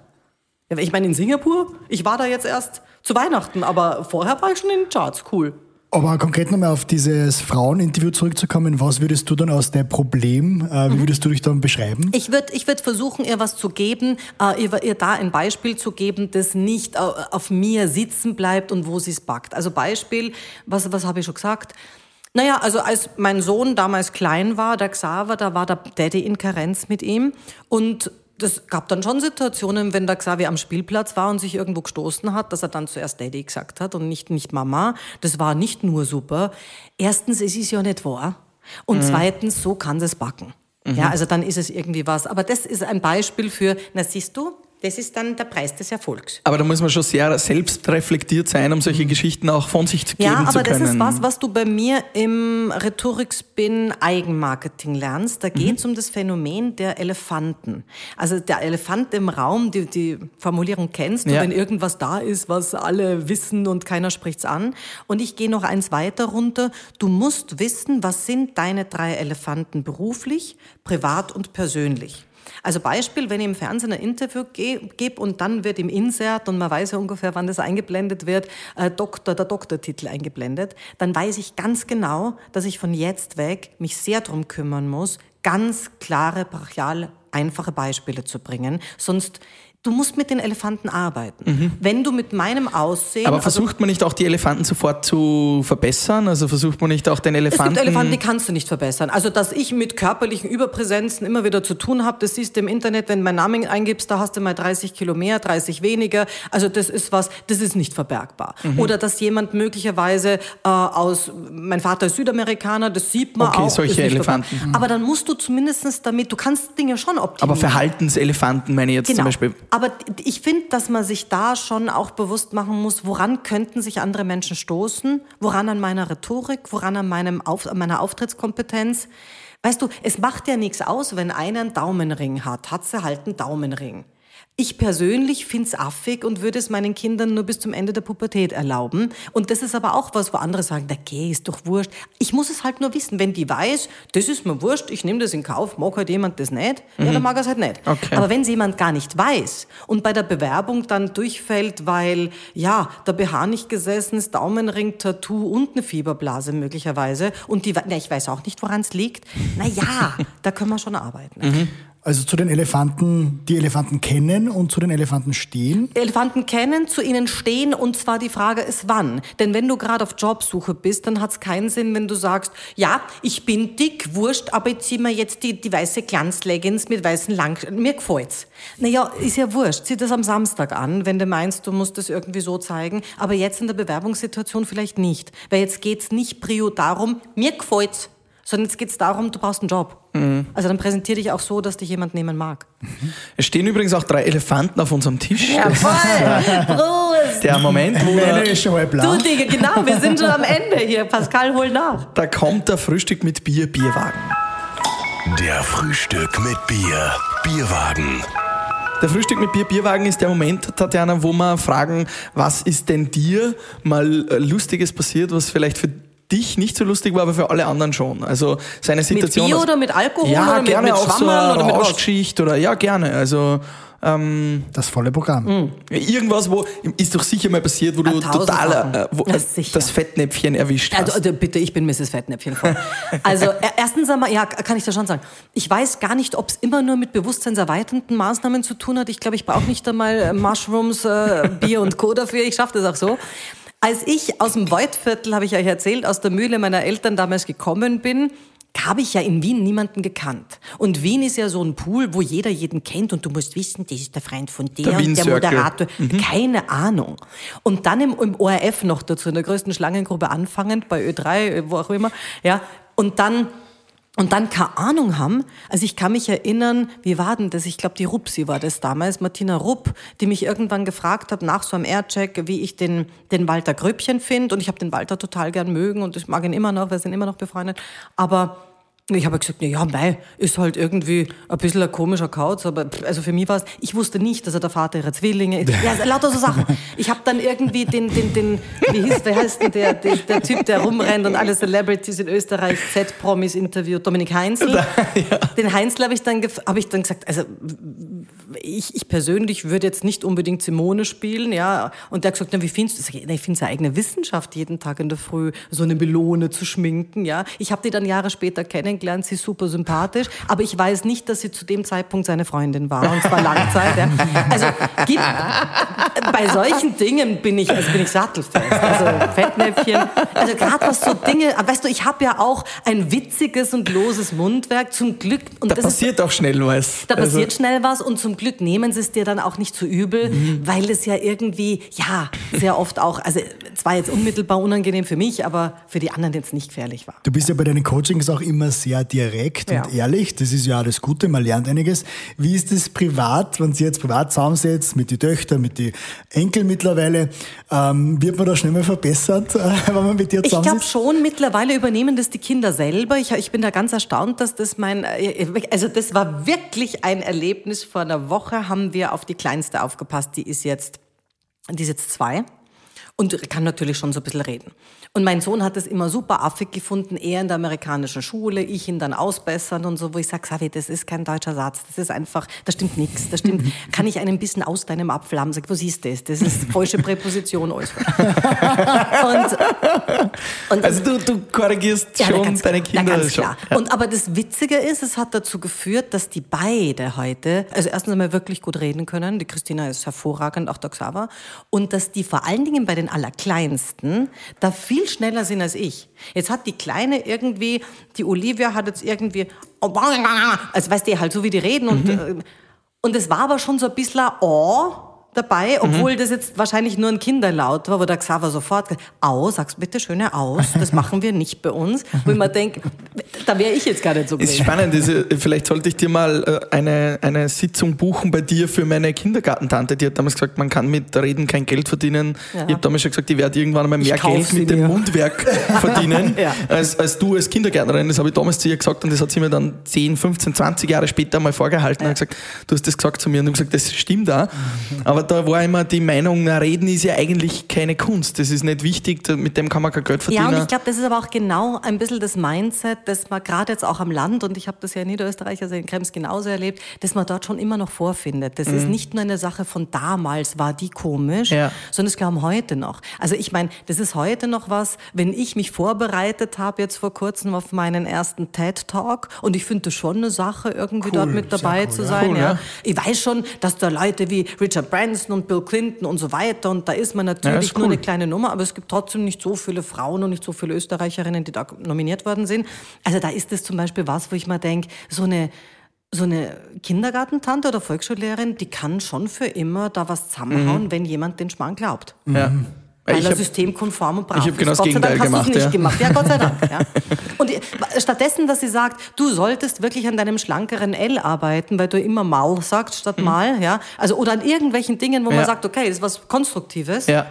Ich meine, in Singapur, ich war da jetzt erst zu Weihnachten, aber vorher war ich schon in den Charts, cool. Aber konkret nochmal auf dieses Fraueninterview zurückzukommen, was würdest du dann aus dem Problem, äh, wie mhm. würdest du dich dann beschreiben? Ich würde ich würd versuchen, ihr was zu geben, äh, ihr, ihr, da ein Beispiel zu geben, das nicht auf mir sitzen bleibt und wo sie es packt. Also Beispiel, was, was habe ich schon gesagt? Naja, also als mein Sohn damals klein war, der Xaver, da war der Daddy in Karenz mit ihm und das gab dann schon Situationen, wenn der Xavier am Spielplatz war und sich irgendwo gestoßen hat, dass er dann zuerst Daddy gesagt hat und nicht, nicht Mama. Das war nicht nur super. Erstens, es ist ja nicht wahr. Und mhm. zweitens, so kann es backen. Mhm. Ja, also dann ist es irgendwie was. Aber das ist ein Beispiel für, na siehst du, das ist dann der Preis des Erfolgs. Aber da muss man schon sehr selbstreflektiert sein, um solche Geschichten auch von sich zu geben ja, zu können. Ja, aber das ist was, was du bei mir im Rhetorikspin Eigenmarketing lernst. Da geht es mhm. um das Phänomen der Elefanten. Also der Elefant im Raum, die, die Formulierung kennst du, ja. wenn irgendwas da ist, was alle wissen und keiner spricht's an. Und ich gehe noch eins weiter runter. Du musst wissen, was sind deine drei Elefanten beruflich, privat und persönlich. Also Beispiel, wenn ich im Fernsehen ein Interview gebe und dann wird im Insert, und man weiß ja ungefähr, wann das eingeblendet wird, äh, Doktor, der Doktortitel eingeblendet, dann weiß ich ganz genau, dass ich von jetzt weg mich sehr darum kümmern muss, ganz klare, brachial einfache Beispiele zu bringen. Sonst du musst mit den Elefanten arbeiten. Mhm. Wenn du mit meinem Aussehen. Aber also versucht also, man nicht auch die Elefanten sofort zu verbessern? Also versucht man nicht auch den Elefanten. Es gibt Elefanten, die kannst du nicht verbessern. Also, dass ich mit körperlichen Überpräsenzen immer wieder zu tun habe, das siehst du im Internet, wenn du meinen Namen eingibst, da hast du mal 30 Kilo mehr, 30 weniger. Also, das ist was, das ist nicht verbergbar. Mhm. Oder dass jemand möglicherweise äh, aus, mein Vater ist Südamerikaner, das sieht man okay, auch. solche Elefanten. Mhm. Aber dann musst du zumindest damit, du kannst Dinge schon optimieren. Aber Verhaltenselefanten meine ich jetzt genau. zum Beispiel. Aber ich finde, dass man sich da schon auch bewusst machen muss, woran könnten sich andere Menschen stoßen, woran an meiner Rhetorik, woran an, meinem Auf, an meiner Auftrittskompetenz. Weißt du, es macht ja nichts aus, wenn einer einen Daumenring hat, hat sie halt einen Daumenring. Ich persönlich find's affig und würde es meinen Kindern nur bis zum Ende der Pubertät erlauben. Und das ist aber auch was, wo andere sagen, der geh, ist doch wurscht. Ich muss es halt nur wissen. Wenn die weiß, das ist mir wurscht, ich nehme das in Kauf, mag halt jemand das nicht, ja, dann mag er es halt nicht. Okay. Aber wenn es jemand gar nicht weiß und bei der Bewerbung dann durchfällt, weil, ja, der BH nicht gesessen ist, Daumenring, Tattoo und eine Fieberblase möglicherweise und die, na, ich weiß auch nicht, woran es liegt, na ja, da können wir schon arbeiten. Also zu den Elefanten, die Elefanten kennen und zu den Elefanten stehen. Elefanten kennen, zu ihnen stehen und zwar die Frage ist wann. Denn wenn du gerade auf Jobsuche bist, dann hat es keinen Sinn, wenn du sagst, ja, ich bin dick, wurscht, aber ich zieh mir jetzt die, die weiße Glanzleggings mit weißen Lang... Mir gefällt's. Naja, ist ja wurscht. Zieh das am Samstag an, wenn du meinst, du musst das irgendwie so zeigen. Aber jetzt in der Bewerbungssituation vielleicht nicht. Weil jetzt geht's nicht prio darum, mir gefällt's, sondern jetzt geht's darum, du brauchst einen Job. Also dann präsentier dich auch so, dass dich jemand nehmen mag. Es stehen übrigens auch drei Elefanten auf unserem Tisch. Jawohl! Prost! Der Moment, wo der, ist schon Du, blau. Digga, genau, wir sind schon am Ende hier. Pascal, hol nach. da kommt der Frühstück mit Bier, Bierwagen. Der Frühstück mit Bier. Bierwagen. Der Frühstück mit Bier, Bierwagen ist der Moment, Tatjana, wo wir fragen, was ist denn dir mal äh, Lustiges passiert, was vielleicht für dich nicht so lustig war, aber für alle anderen schon. Also seine Mit Situation. Bier aus- oder mit Alkohol ja, oder mit, gerne mit auch so Schwammerl eine oder mit? Rauschgeschichte oder ja, gerne. Also ähm, Das volle Programm. irgendwas, wo ist doch sicher mal passiert, wo du total äh, wo, Ja, äh, das Fettnäpfchen erwischt hast. Also, also bitte, ich bin Mrs. Fettnäpfchen. Also erstens einmal, ja, kann ich da schon sagen. Ich weiß gar nicht, ob es immer nur mit bewusstseinserweiternden Maßnahmen zu tun hat. Ich glaube, ich brauche nicht einmal äh, Mushrooms, äh, Bier und Co. dafür. Ich schaffe das auch so. Als ich aus dem Waldviertel, habe ich euch erzählt, aus der Mühle meiner Eltern damals gekommen bin, habe ich ja in Wien niemanden gekannt. Und Wien ist ja so ein Pool, wo jeder jeden kennt und du musst wissen, das ist der Freund von der, Der und der. Moderator. Keine Ahnung. Und dann im, im ORF noch dazu, in der größten Schlangengrube anfangend, bei Ö3, wo auch immer. Ja. Und dann, und dann keine Ahnung haben. Also ich kann mich erinnern, wie war denn das? Ich glaube, die Rupsi war das damals, Martina Rupp, die mich irgendwann gefragt hat, nach so einem Aircheck, wie ich den, den Walter Gröbchen finde. Und ich habe den Walter total gern mögen und ich mag ihn immer noch, wir sind immer noch befreundet. Aber ich habe gesagt, na ja, mei, ist halt irgendwie ein bisschen ein komischer Kauz, aber also für mich war es, ich wusste nicht, dass er der Vater ihrer Zwillinge ist. Ja, also lauter so Sachen. Ich habe dann irgendwie den, den, den, wie hieß, wer heißt denn der, der, der Typ, der rumrennt und alle Celebrities in Österreich, Z-Promis interviewt, Dominik Heinzel. Den Heinzel habe ich, dann hab ich dann gesagt, also ich, ich persönlich würde jetzt nicht unbedingt Simone spielen, ja. Und der hat gesagt, na, wie findest du das? Ich, finde es eine eigene Wissenschaft, jeden Tag in der Früh so eine Melone zu schminken, ja. Ich habe die dann Jahre später kennengelernt, sie ist super sympathisch, aber ich weiß nicht, dass sie zu dem Zeitpunkt seine Freundin war, und zwar Langzeit, ja. Also, gibt, bei solchen Dingen bin ich, also bin ich sattelfest. Also Fettnäpfchen. Also gerade was so Dinge, weißt du, ich habe ja auch ein witziges und loses Mundwerk, zum Glück. Und da das ist passiert auch schnell was. da Also- passiert schnell was und zum Glück nehmen sie es dir dann auch nicht zu übel, Mhm. weil es ja irgendwie, ja, sehr oft auch, also zwar jetzt unmittelbar unangenehm für mich, aber für die anderen jetzt nicht gefährlich war. Du bist ja bei deinen Coachings auch immer sehr direkt Ja. und ehrlich. Das ist ja das Gute, man lernt einiges. Wie ist es privat, wenn sie jetzt privat zusammensetzt, mit den Töchtern, mit den Enkel mittlerweile? Ähm, wird man da schnell mal verbessert, äh, wenn man mit dir Ich glaube zusammensitzt? schon, mittlerweile übernehmen das die Kinder selber. Ich, ich bin da ganz erstaunt, dass das mein, äh, also das war wirklich ein Erlebnis. Vor einer Woche haben wir auf die Kleinste aufgepasst. Die ist jetzt, die ist jetzt zwei und kann natürlich schon so ein bisschen reden. Und mein Sohn hat es immer super affig gefunden, er in der amerikanischen Schule, ich ihn dann ausbessern und so, wo ich sage, Savi, das ist kein deutscher Satz, das ist einfach, da stimmt nichts, da stimmt, kann ich einen bisschen aus deinem Apfel haben? Sag, was ist das? Das ist falsche Präposition, alles. und, und Also du, du korrigierst ja, schon deine. Kinder Na, ganz schon. klar. Und aber das Witzige ist, es hat dazu geführt, dass die beide heute, also erstens einmal wirklich gut reden können. Die Christina ist hervorragend, auch der Xaver. Und dass die vor allen Dingen bei den Allerkleinsten da viel schneller sind als ich. Jetzt hat die Kleine irgendwie, die Olivia hat jetzt irgendwie, also weißt du, halt so wie die reden und, äh, und es war aber schon so ein bisschen, oh, dabei, obwohl das jetzt wahrscheinlich nur ein Kinderlaut war, wo der Xaver sofort aus, sag's bitte schöne aus, das machen wir nicht bei uns. Wo ich mir denke, da wäre ich jetzt gar nicht so Ist gewesen. spannend. Ist, äh, vielleicht sollte ich dir mal äh, eine, eine Sitzung buchen bei dir für meine Kindergartentante. Die hat damals gesagt, man kann mit Reden kein Geld verdienen. Ja. Ich habe damals schon gesagt, ich werde irgendwann einmal mehr Geld mit dem. Mundwerk verdienen, Ja. als, als du als Kindergärtnerin. Das habe ich damals zu ihr gesagt und das hat sie mir dann 10, 15, 20 Jahre später mal vorgehalten und hat gesagt, du hast das gesagt zu mir und ich habe gesagt, das stimmt auch. Aber da war immer die Meinung, na, Reden ist ja eigentlich keine Kunst. Das ist nicht wichtig, da- mit dem kann man kein Geld verdienen. Ja, und ich glaube, das ist aber auch genau ein bisschen das Mindset, dass man gerade jetzt auch am Land, und ich habe das ja in Niederösterreich, also in Krems genauso erlebt, dass man dort schon immer noch vorfindet. Das ist nicht nur eine Sache von damals, war die komisch, Ja. sondern es glauben heute noch. Also ich meine, das ist heute noch was, wenn ich mich vorbereitet habe, jetzt vor kurzem auf meinen ersten TED-Talk, und ich finde das schon eine Sache, irgendwie dort mit dabei cool, zu sein. Cool, ja. ja. Ich weiß schon, dass da Leute wie Richard Branson und Bill Clinton und so weiter, und da ist man natürlich nur cool. eine kleine Nummer, aber es gibt trotzdem nicht so viele Frauen und nicht so viele Österreicherinnen, die da nominiert worden sind. Also da ist es zum Beispiel was, wo ich mir denke, so eine so eine Kindergartentante oder Volksschullehrerin, die kann schon für immer da was zusammenhauen, wenn jemand den Schmarrn glaubt. ja. Weil Ich er hab- systemkonform und brav ich hab ist. genau das Gott sei Dank Gegenteil hast du es nicht gemacht, gemacht. Ja, Gott sei Dank. Ja. Und stattdessen, dass sie sagt, du solltest wirklich an deinem schlankeren L arbeiten, weil du immer mal sagst statt mal, ja. Also, oder an irgendwelchen Dingen, wo man Mhm. Ja. sagt, okay, das ist was Konstruktives. Ja.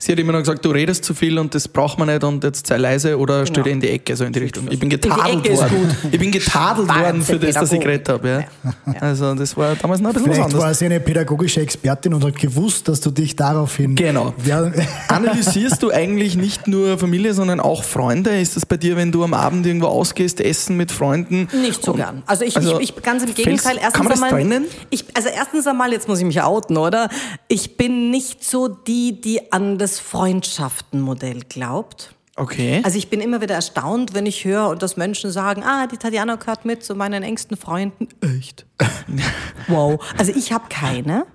Sie hat immer noch gesagt, du redest zu viel und das braucht man nicht und jetzt sei leise oder stell dir in die Ecke, so in die Richtung. Ich bin getadelt worden. Ich bin getadelt worden für das, dass ich geredet habe. Ja. Also das war damals noch ein bisschen was Vielleicht war anderes. sie eine pädagogische Expertin und hat gewusst, dass du dich daraufhin. Genau. Ja, Analysierst du eigentlich nicht nur Familie, sondern auch Freunde? Ist das bei dir, wenn du am Abend irgendwo ausgehst, essen mit Freunden? Nicht so Und- gern. Also ich, Also, ich, ich ganz im Gegenteil. Erstens kann man das einmal, trennen? Ich, also erstens einmal, jetzt muss ich mich outen, oder? Ich bin nicht so die, die an das Freundschaftenmodell glaubt. Okay. Also ich bin immer wieder erstaunt, wenn ich höre und dass Menschen sagen, ah, die Tatjana gehört mit zu meinen engsten Freunden. Echt? wow. Also ich habe keine.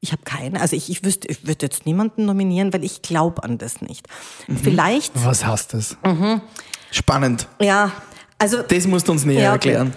Ich habe keine. Also ich, ich wüsste, ich würde jetzt niemanden nominieren, weil ich glaube an das nicht. Mhm. Vielleicht, was hast es? Spannend. ja, also Das musst du uns näher Ja, okay. erklären.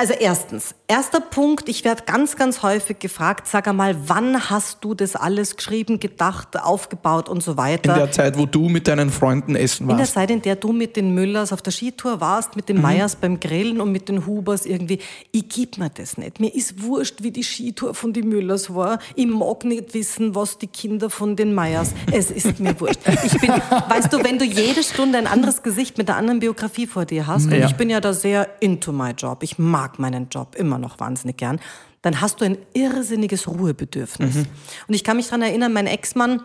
Also erstens, erster Punkt, ich werde ganz, ganz häufig gefragt, sag einmal, wann hast du das alles geschrieben, gedacht, aufgebaut und so weiter? In der Zeit, wo du mit deinen Freunden essen In der warst. Zeit, in der du mit den Müllers auf der Skitour warst, mit den Mhm. Meyers beim Grillen und mit den Hubers irgendwie, ich gib mir das nicht. Mir ist wurscht, wie die Skitour von den Müllers war. Ich mag nicht wissen, was die Kinder von den Meyers. Es ist mir wurscht. Ich bin, weißt du, wenn du jede Stunde ein anderes Gesicht mit einer anderen Biografie vor dir hast, und Ja. ich bin ja da sehr into my job, ich mag meinen Job immer noch wahnsinnig gern, dann hast du ein irrsinniges Ruhebedürfnis. Mhm. Und ich kann mich daran erinnern, mein Ex-Mann,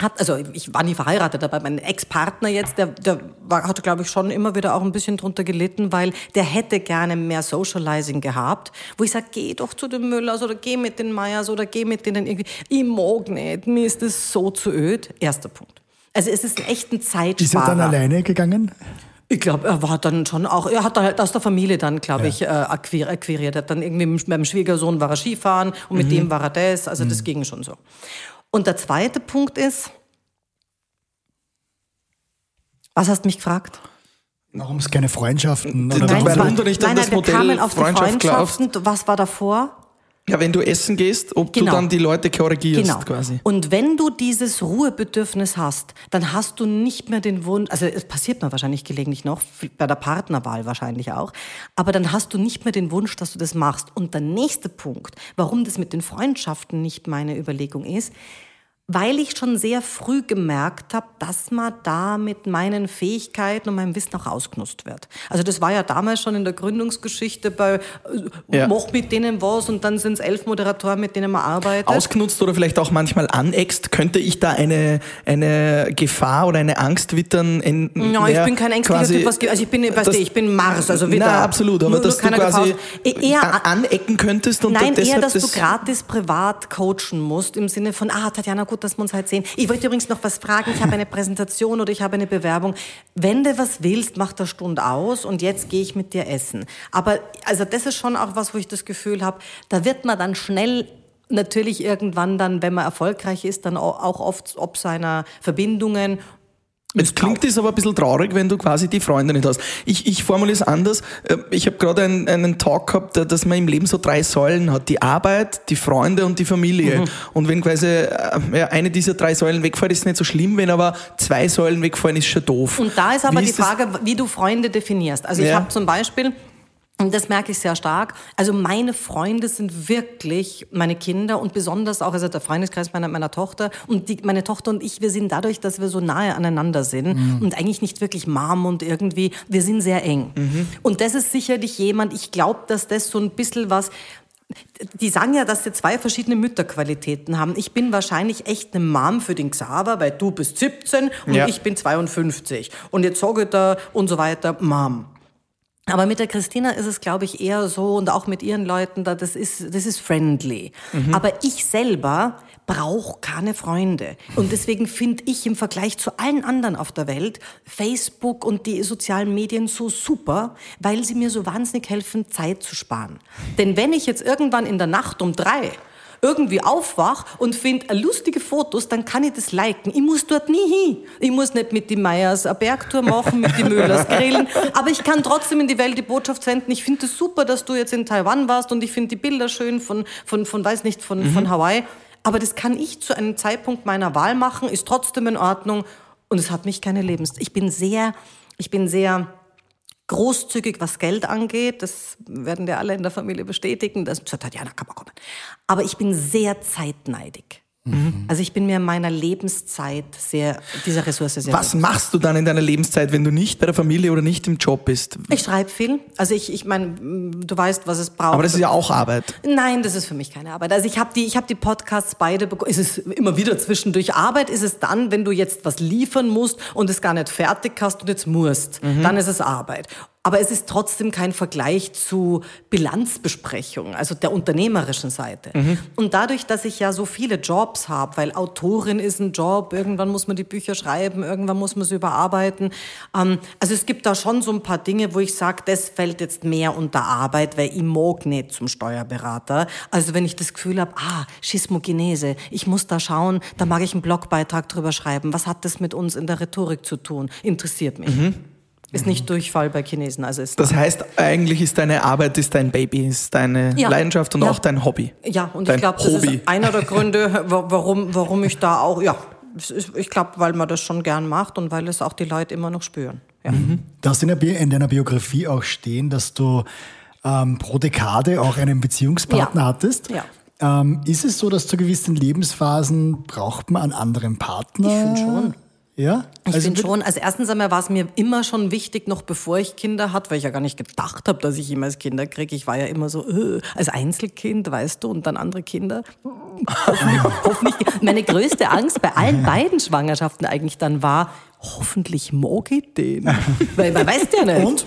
hat, also ich war nie verheiratet, aber mein Ex-Partner jetzt, der, der war, hat, glaube ich, schon immer wieder auch ein bisschen drunter gelitten, weil der hätte gerne mehr Socializing gehabt, wo ich sage, geh doch zu den Müllers oder geh mit den Meyers oder geh mit denen irgendwie. Ich mag nicht, mir ist das so zu öd. Erster Punkt. Also es ist echt ein Ist er Zeitsparer. dann alleine gegangen? Ich glaube, er war dann schon auch, er hat halt aus der Familie dann, glaube ich, äh, akquir akquiriert. Er hat dann irgendwie mit meinem Schwiegersohn war er Skifahren und mit dem war er das. Also das ging schon so. Und der zweite Punkt ist, was hast du mich gefragt? Warum es keine Freundschaften Nein, oder Nein, warum- weil du nicht an nein, das nein, wir Modell kamen auf die. Freundschaften. Was war davor? Ja, wenn du essen gehst, ob Genau. du dann die Leute korrigierst Genau. quasi. Und wenn du dieses Ruhebedürfnis hast, dann hast du nicht mehr den Wunsch, also es passiert mir wahrscheinlich gelegentlich noch, bei der Partnerwahl wahrscheinlich auch, aber dann hast du nicht mehr den Wunsch, dass du das machst. Und der nächste Punkt, warum das mit den Freundschaften nicht meine Überlegung ist, weil ich schon sehr früh gemerkt habe, dass man da mit meinen Fähigkeiten und meinem Wissen auch ausgenutzt wird. Also das war ja damals schon in der Gründungsgeschichte bei äh, Ja. mach mit denen was und dann sind es elf Moderatoren, mit denen man arbeitet. Ausgenutzt oder vielleicht auch manchmal aneckst, könnte ich da eine, eine Gefahr oder eine Angst wittern? In, Ja, ich bin kein ängstlicher Typ. Was, also ich bin, weißt du, ich bin Mars, also wieder. Na, absolut, aber nur, dass nur du quasi Gefahr- eher, an- anecken könntest und Nein, deshalb eher, dass das du gratis privat coachen musst, im Sinne von, ah, Tatjana, gut, dass wir uns halt sehen. Ich wollte übrigens noch was fragen, ich habe eine Präsentation oder ich habe eine Bewerbung. Wenn du was willst, mach der Stunde aus und jetzt gehe ich mit dir essen. Aber, also das ist schon auch was, wo ich das Gefühl habe, da wird man dann schnell natürlich irgendwann dann, wenn man erfolgreich ist, dann au- auch oft ob seiner Verbindungen Jetzt klingt es aber ein bisschen traurig, wenn du quasi die Freunde nicht hast. Ich, ich formuliere es anders. Äh, Ich habe gerade einen, einen Talk gehabt, dass man im Leben so drei Säulen hat. Die Arbeit, die Freunde und die Familie. Mhm. Und wenn quasi äh, ja, eine dieser drei Säulen wegfällt, ist es nicht so schlimm. Wenn aber zwei Säulen wegfallen, ist schon doof. Und da ist aber Wie die ist das- Frage, wie du Freunde definierst. Also ich Ja. habe zum Beispiel, und das merke ich sehr stark, also meine Freunde sind wirklich meine Kinder und besonders auch also der Freundeskreis meiner, meiner Tochter. Und die, meine Tochter und ich, wir sind dadurch, dass wir so nahe aneinander sind und eigentlich nicht wirklich Mom und irgendwie, wir sind sehr eng. Und das ist sicherlich jemand, ich glaube, dass das so ein bisschen was, die sagen ja, dass sie zwei verschiedene Mütterqualitäten haben. Ich bin wahrscheinlich echt eine Mom für den Xaver, weil du bist 17 und Ja. ich bin 52. Und jetzt sage ich da und so weiter, Mom. Aber mit der Christina ist es, glaube ich, eher so und auch mit ihren Leuten, da das ist, das ist friendly. Aber ich selber brauche keine Freunde. Und deswegen finde ich im Vergleich zu allen anderen auf der Welt Facebook und die sozialen Medien so super, weil sie mir so wahnsinnig helfen, Zeit zu sparen. Denn wenn ich jetzt irgendwann in der Nacht um drei irgendwie aufwach und finde lustige Fotos, dann kann ich das liken. Ich muss dort nie hin. Ich muss nicht mit die Meyers eine Bergtour machen, mit die Müllers grillen, aber ich kann trotzdem in die Welt die Botschaft senden. Ich finde es super, dass du jetzt in Taiwan warst und ich finde die Bilder schön von, von, von weiß nicht, von, von Hawaii. Aber das kann ich zu einem Zeitpunkt meiner Wahl machen, ist trotzdem in Ordnung und es hat mich keine Lebens... Ich bin sehr, ich bin sehr großzügig, was Geld angeht. Das werden wir alle in der Familie bestätigen. Das sagt Tatjana, kann man kommen. Aber ich bin sehr zeitneidig. Also ich bin mir in meiner Lebenszeit sehr, dieser Ressource sehr Was bewusst. machst du dann in deiner Lebenszeit, wenn du nicht bei der Familie oder nicht im Job bist? Ich schreibe viel. Also ich, ich meine, du weißt, was es braucht. Aber das ist ja auch Arbeit. Nein, das ist für mich keine Arbeit. Also ich habe die, ich habe die Podcasts beide bekommen. Ist es immer wieder zwischendurch Arbeit? Ist es dann, wenn du jetzt was liefern musst und es gar nicht fertig hast und jetzt musst? Dann ist es Arbeit. Aber es ist trotzdem kein Vergleich zu Bilanzbesprechung, also der unternehmerischen Seite. Und dadurch, dass ich ja so viele Jobs habe, weil Autorin ist ein Job, irgendwann muss man die Bücher schreiben, irgendwann muss man sie überarbeiten. Ähm, also es gibt da schon so ein paar Dinge, wo ich sage, das fällt jetzt mehr unter Arbeit, weil ich mag nicht zum Steuerberater. Also wenn ich das Gefühl habe, ah, Schismogenese, ich muss da schauen, da mag ich einen Blogbeitrag drüber schreiben. Was hat das mit uns in der Rhetorik zu tun? Interessiert mich. Ist nicht Durchfall bei Chinesen, also ist Das heißt, eigentlich ist deine Arbeit ist dein Baby, ist deine Ja. Leidenschaft und Ja. auch dein Hobby. Ja, und dein ich glaube, das Hobby. ist einer der Gründe, wa- warum, warum ich da auch, ja, ich glaube, weil man das schon gern macht und weil es auch die Leute immer noch spüren. Ja. Du hast in, der Bi- in deiner Biografie auch stehen, dass du ähm, pro Dekade auch einen Beziehungspartner Ja. hattest. Ja. Ähm, ist es so, dass zu gewissen Lebensphasen braucht man einen anderen Partner? Ich finde schon. Ja? Ich Also finde mit- schon, also erstens einmal war es mir immer schon wichtig, noch bevor ich Kinder hatte, weil ich ja gar nicht gedacht habe, dass ich jemals Kinder kriege. Ich war ja immer so, äh, als Einzelkind, weißt du, und dann andere Kinder. hoffentlich, hoffentlich. Meine größte Angst bei allen beiden Schwangerschaften eigentlich dann war, hoffentlich mag ich den. weil man weiß ja nicht. Und?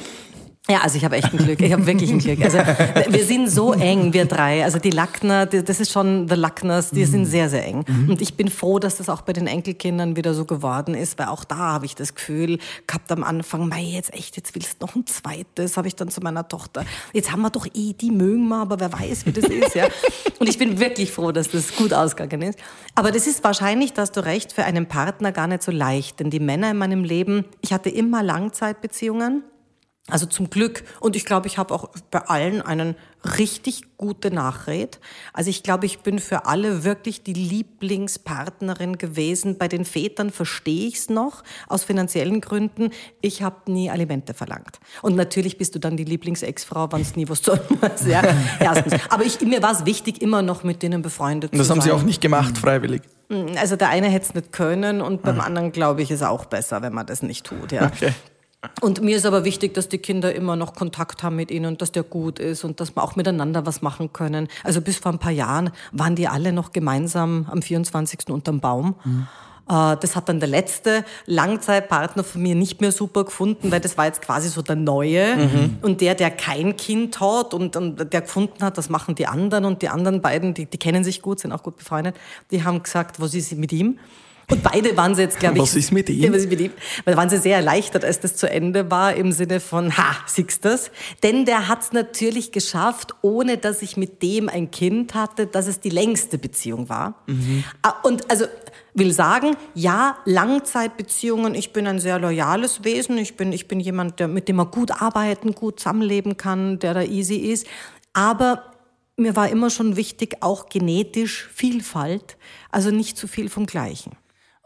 Ja, also ich habe echt ein Glück. Ich habe wirklich ein Glück. Also wir sind so eng, wir drei. Also die Lackner, das ist schon the Lackners, die sind sehr, sehr eng. Und ich bin froh, dass das auch bei den Enkelkindern wieder so geworden ist, weil auch da habe ich das Gefühl gehabt am Anfang, mei, jetzt echt, jetzt willst du noch ein zweites, habe ich dann zu meiner Tochter. Jetzt haben wir doch eh, die mögen wir, aber wer weiß, wie das ist, ja. Und ich bin wirklich froh, dass das gut ausgegangen ist. Aber das ist wahrscheinlich, dass du recht, für einen Partner gar nicht so leicht. Denn die Männer in meinem Leben, ich hatte immer Langzeitbeziehungen. Also zum Glück. Und ich glaube, ich habe auch bei allen einen richtig gute Nachred. Also ich glaube, ich bin für alle wirklich die Lieblingspartnerin gewesen. Bei den Vätern verstehe ich es noch, aus finanziellen Gründen. Ich habe nie Alimente verlangt. Und natürlich bist du dann die Lieblings-Ex-Frau, wenn es nie was zu muss. Ja, erstens. Aber ich, mir war es wichtig, immer noch mit denen befreundet Und das zu haben sein. sie auch nicht gemacht, freiwillig. Also der eine hätte es nicht können und beim anderen, glaube ich, ist auch besser, wenn man das nicht tut. Ja. Okay. Und mir ist aber wichtig, dass die Kinder immer noch Kontakt haben mit ihnen und dass der gut ist und dass wir auch miteinander was machen können. Also bis vor ein paar Jahren waren die alle noch gemeinsam am 24. unterm Baum. Äh, Das hat dann der letzte Langzeitpartner von mir nicht mehr super gefunden, weil das war jetzt quasi so der Neue. Und der, der kein Kind hat und, und der gefunden hat, das machen die anderen. Und die anderen beiden, die, die kennen sich gut, sind auch gut befreundet, die haben gesagt, was ist mit ihm? Und beide waren sie jetzt, glaube ich. Was ist mit ihm? Was ist mit ihm? Weil da waren sie sehr erleichtert, als das zu Ende war, im Sinne von, ha, siehst das? Denn der hat es natürlich geschafft, ohne dass ich mit dem ein Kind hatte, dass es die längste Beziehung war. Ah, Und also, Will sagen, ja, Langzeitbeziehungen, ich bin ein sehr loyales Wesen, ich bin, ich bin jemand, der, mit dem man gut arbeiten, gut zusammenleben kann, der da easy ist. Aber mir war immer schon wichtig, auch genetisch Vielfalt, also nicht zu viel vom Gleichen.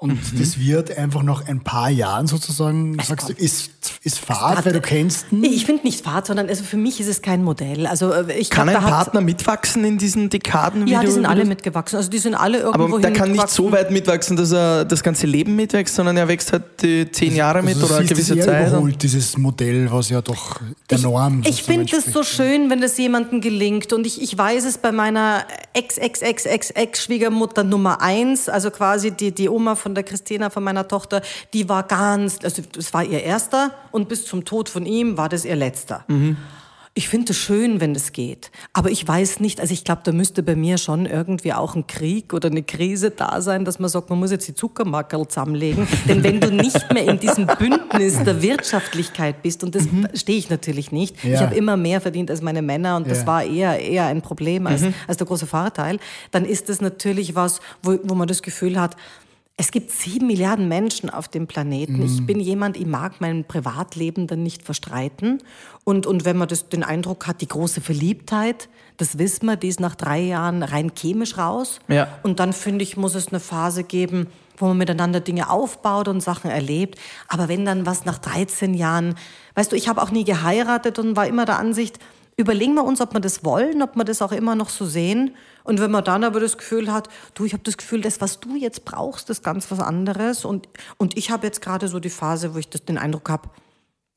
Und mhm. das wird einfach nach ein paar Jahren sozusagen, es sagst du, ist, ist Fahrt, weil du kennst ihn? Ich finde nicht Fahrt, sondern also für mich ist es kein Modell. Also äh, ich kann glaub, ein Partner mitwachsen in diesen Dekaden? Ja, die sind alle mitgewachsen. Also die sind alle irgendwo Aber der kann nicht so weit mitwachsen, dass er das ganze Leben mitwächst, sondern er wächst halt die zehn Jahre mit also oder eine gewisse das Zeit. überholt dieses Modell, was ja doch der Norm Ich, ich finde es so schön, wenn das jemandem gelingt. Und ich, ich weiß es bei meiner Ex-Ex-Ex-Ex-Ex-Schwiegermutter Nummer eins, also quasi die, die Oma von der Christina, von meiner Tochter, die war ganz, also das war ihr erster und bis zum Tod von ihm war das ihr letzter. Mhm. Ich finde es schön, wenn das geht. Aber ich weiß nicht, also ich glaube, da müsste bei mir schon irgendwie auch ein Krieg oder eine Krise da sein, dass man sagt, man muss jetzt die Zuckermackerl zusammenlegen. Denn wenn du nicht mehr in diesem Bündnis der Wirtschaftlichkeit bist, und das mhm. stehe ich natürlich nicht, ja. ich habe immer mehr verdient als meine Männer und ja. das war eher, eher ein Problem als, mhm. als der große Vorteil, dann ist das natürlich was, wo, wo man das Gefühl hat, es gibt sieben Milliarden Menschen auf dem Planeten. Mhm. Ich bin jemand, ich mag mein Privatleben dann nicht verstreiten. Und, und wenn man das, den Eindruck hat, die große Verliebtheit, das wissen wir, die ist nach drei Jahren rein chemisch raus. Ja. Und dann finde ich, muss es eine Phase geben, wo man miteinander Dinge aufbaut und Sachen erlebt. Aber wenn dann was nach 13 Jahren, weißt du, ich habe auch nie geheiratet und war immer der Ansicht, überlegen wir uns, ob wir das wollen, ob wir das auch immer noch so sehen. Und wenn man dann aber das Gefühl hat, du, ich habe das Gefühl, das, was du jetzt brauchst, ist ganz was anderes. Und, und ich habe jetzt gerade so die Phase, wo ich das, den Eindruck habe,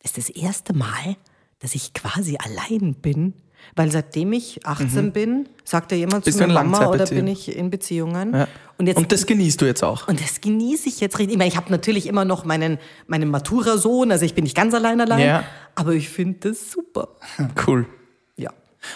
das ist das erste Mal, dass ich quasi allein bin. Weil seitdem ich 18 mhm. bin, sagt ja jemand Bist zu mir, Mama, oder bin ich in Beziehungen. Ja. Und, jetzt, und das genießt du jetzt auch? Und das genieße ich jetzt richtig. Ich, meine, ich habe natürlich immer noch meinen, meinen Matura-Sohn, also ich bin nicht ganz allein allein, ja. aber ich finde das super. Cool.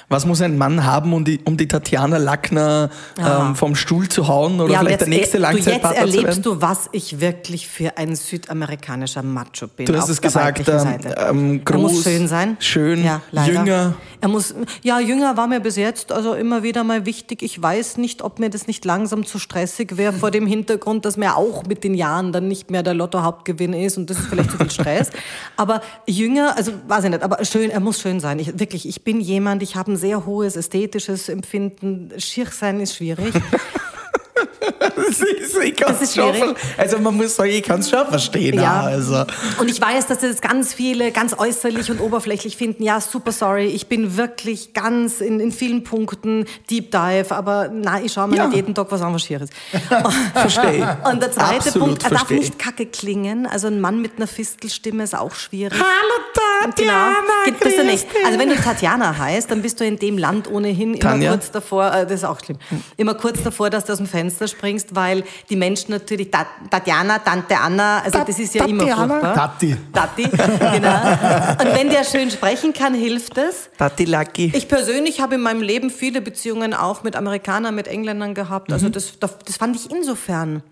Was muss ein Mann haben, um die, um die Tatjana Lackner ja. ähm, vom Stuhl zu hauen oder ja, vielleicht der nächste Langzeitpartner zu werden? Jetzt erlebst du, was ich wirklich für ein südamerikanischer Macho bin. Du hast es gesagt, ähm, ähm, groß, muss schön sein. Schön, ja, jünger. Er muss, ja, jünger war mir bis jetzt also immer wieder mal wichtig. Ich weiß nicht, ob mir das nicht langsam zu stressig wäre vor dem Hintergrund, dass mir auch mit den Jahren dann nicht mehr der Lotto-Hauptgewinn ist und das ist vielleicht zu viel Stress. aber jünger, also weiß ich nicht, aber schön, er muss schön sein. Ich, wirklich, ich bin jemand, ich habe ein sehr hohes ästhetisches Empfinden. Schier sein ist schwierig. das ist, ich das ist schwierig. Also man muss sagen, ich kann es schon verstehen. Ja. Also. Und ich weiß, dass das ganz viele ganz äußerlich und oberflächlich finden. Ja, super sorry, ich bin wirklich ganz in, in vielen Punkten Deep Dive, aber nein, ich schaue mir ja. nicht jeden Tag was Engagiert Verstehe. Und der zweite Absolut Punkt, er darf nicht kacke klingen. Also ein Mann mit einer Fistelstimme ist auch schwierig. Hallo Tatjana, genau. Gibt es nicht. Also wenn du Tatjana heißt, dann bist du in dem Land ohnehin Tanja? immer kurz davor, äh, das ist auch schlimm, immer kurz davor, dass du aus dem Fenster springst, weil die Menschen natürlich, Tatjana, Tante Anna, also das ist ja immer furchtbar. Tati. Tati, genau. Und wenn der schön sprechen kann, hilft es. Tati Lucky. Ich persönlich habe in meinem Leben viele Beziehungen auch mit Amerikanern, mit Engländern gehabt. Also mhm. das, das fand ich insofern,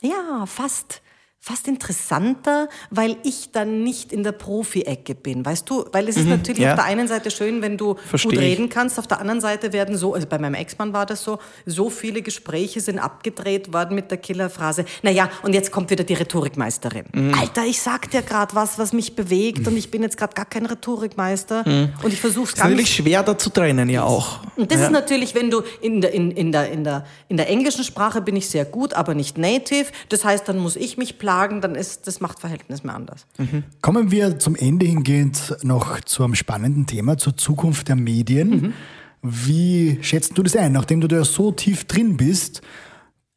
ja, fast fast interessanter, weil ich dann nicht in der Profi-Ecke bin. Weißt du, weil es ist mhm, natürlich ja. auf der einen Seite schön, wenn du Versteh gut reden kannst, auf der anderen Seite werden so, also bei meinem Ex-Mann war das so, so viele Gespräche sind abgedreht worden mit der Killerphrase, naja, und jetzt kommt wieder die Rhetorikmeisterin. Mhm. Alter, ich sag dir gerade was, was mich bewegt mhm. und ich bin jetzt gerade gar kein Rhetorikmeister mhm. und ich versuche es ganz... ist natürlich schwer da zu trennen, ja auch. Und das ja. ist natürlich, wenn du in der, in, in, der, in, der, in der englischen Sprache bin ich sehr gut, aber nicht native, das heißt, dann muss ich mich planen sagen, dann ist das Machtverhältnis mehr anders. Mhm. Kommen wir zum Ende hingehend noch zu einem spannenden Thema, zur Zukunft der Medien. Mhm. Wie schätzt du das ein, nachdem du da so tief drin bist?